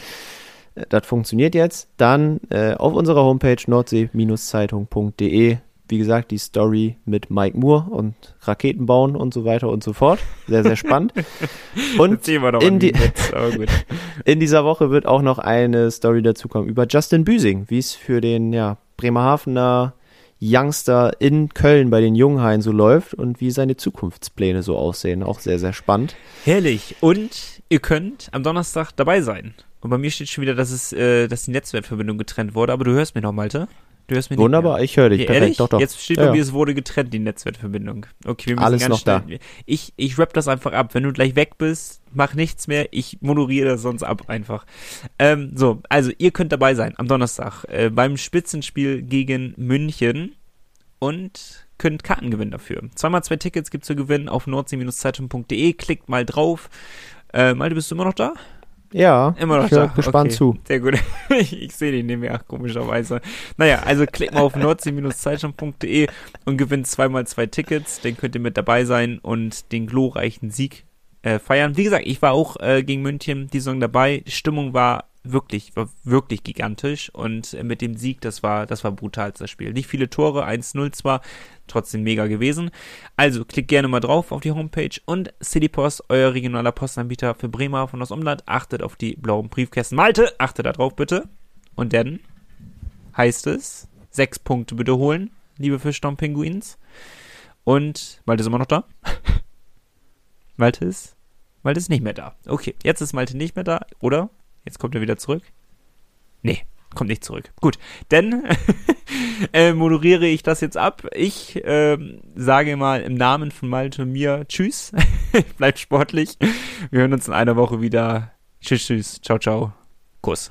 Äh, das funktioniert jetzt. Dann äh, auf unserer Homepage nordsee-zeitung.de wie gesagt, die Story mit Mike Moore und Raketen bauen und so weiter und so fort. Sehr, sehr spannend. *laughs* Und in, die, *laughs* in, dieser Woche wird auch noch eine Story dazukommen über Justin Büsing, wie es für den ja, Bremerhavener Youngster in Köln bei den Junghain so läuft und wie seine Zukunftspläne so aussehen. Auch sehr, sehr spannend. Herrlich. Und ihr könnt am Donnerstag dabei sein. Und bei mir steht schon wieder, dass es, äh, dass die Netzwerkverbindung getrennt wurde, aber du hörst mir noch, Malte. Du hörst mich Wunderbar, ich höre dich. Ja, perfekt, doch, doch. Jetzt steht ja, bei mir, es wurde getrennt, die Netzwerkverbindung. Okay, wir müssen Alles ganz noch schnell. Da. Ich, ich rap das einfach ab. Wenn du gleich weg bist, mach nichts mehr. Ich moderiere das sonst ab einfach. Ähm, so, also ihr könnt dabei sein am Donnerstag äh, beim Spitzenspiel gegen München und könnt Karten gewinnen dafür. Zweimal zwei Tickets gibt's zu gewinnen auf nordsee-zeitung.de. Klickt mal drauf. Äh, Malte, bist du immer noch da? Ja, immer noch ich da. gespannt okay. zu. Sehr gut. *laughs* Ich, ich sehe den nicht mehr, komischerweise. Naja, also klickt mal auf nordsee-zeitung.de und gewinnt zweimal zwei Tickets. Dann könnt ihr mit dabei sein und den glorreichen Sieg äh, feiern. Wie gesagt, ich war auch äh, gegen München die Saison dabei. Die Stimmung war wirklich, war wirklich gigantisch und äh, mit dem Sieg, das war, das war brutal, das Spiel. Nicht viele Tore, 1-0 zwar, trotzdem mega gewesen. Also klickt gerne mal drauf auf die Homepage und Citypost, euer regionaler Postanbieter für Bremerhaven und das Umland. Achtet auf die blauen Briefkästen. Malte, achtet da drauf bitte. Und dann heißt es, sechs Punkte bitte holen, liebe Fischstamm-Pinguins. Und Malte ist immer noch da? *laughs* Malte ist? Malte ist nicht mehr da. Okay, jetzt ist Malte nicht mehr da, oder? Jetzt kommt er wieder zurück. Nee, kommt nicht zurück. Gut, dann *laughs* äh, moderiere ich das jetzt ab. Ich ähm, sage mal im Namen von Malte und mir Tschüss. *laughs* Bleibt sportlich. Wir hören uns in einer Woche wieder. Tschüss, tschüss. Ciao, ciao. Kuss.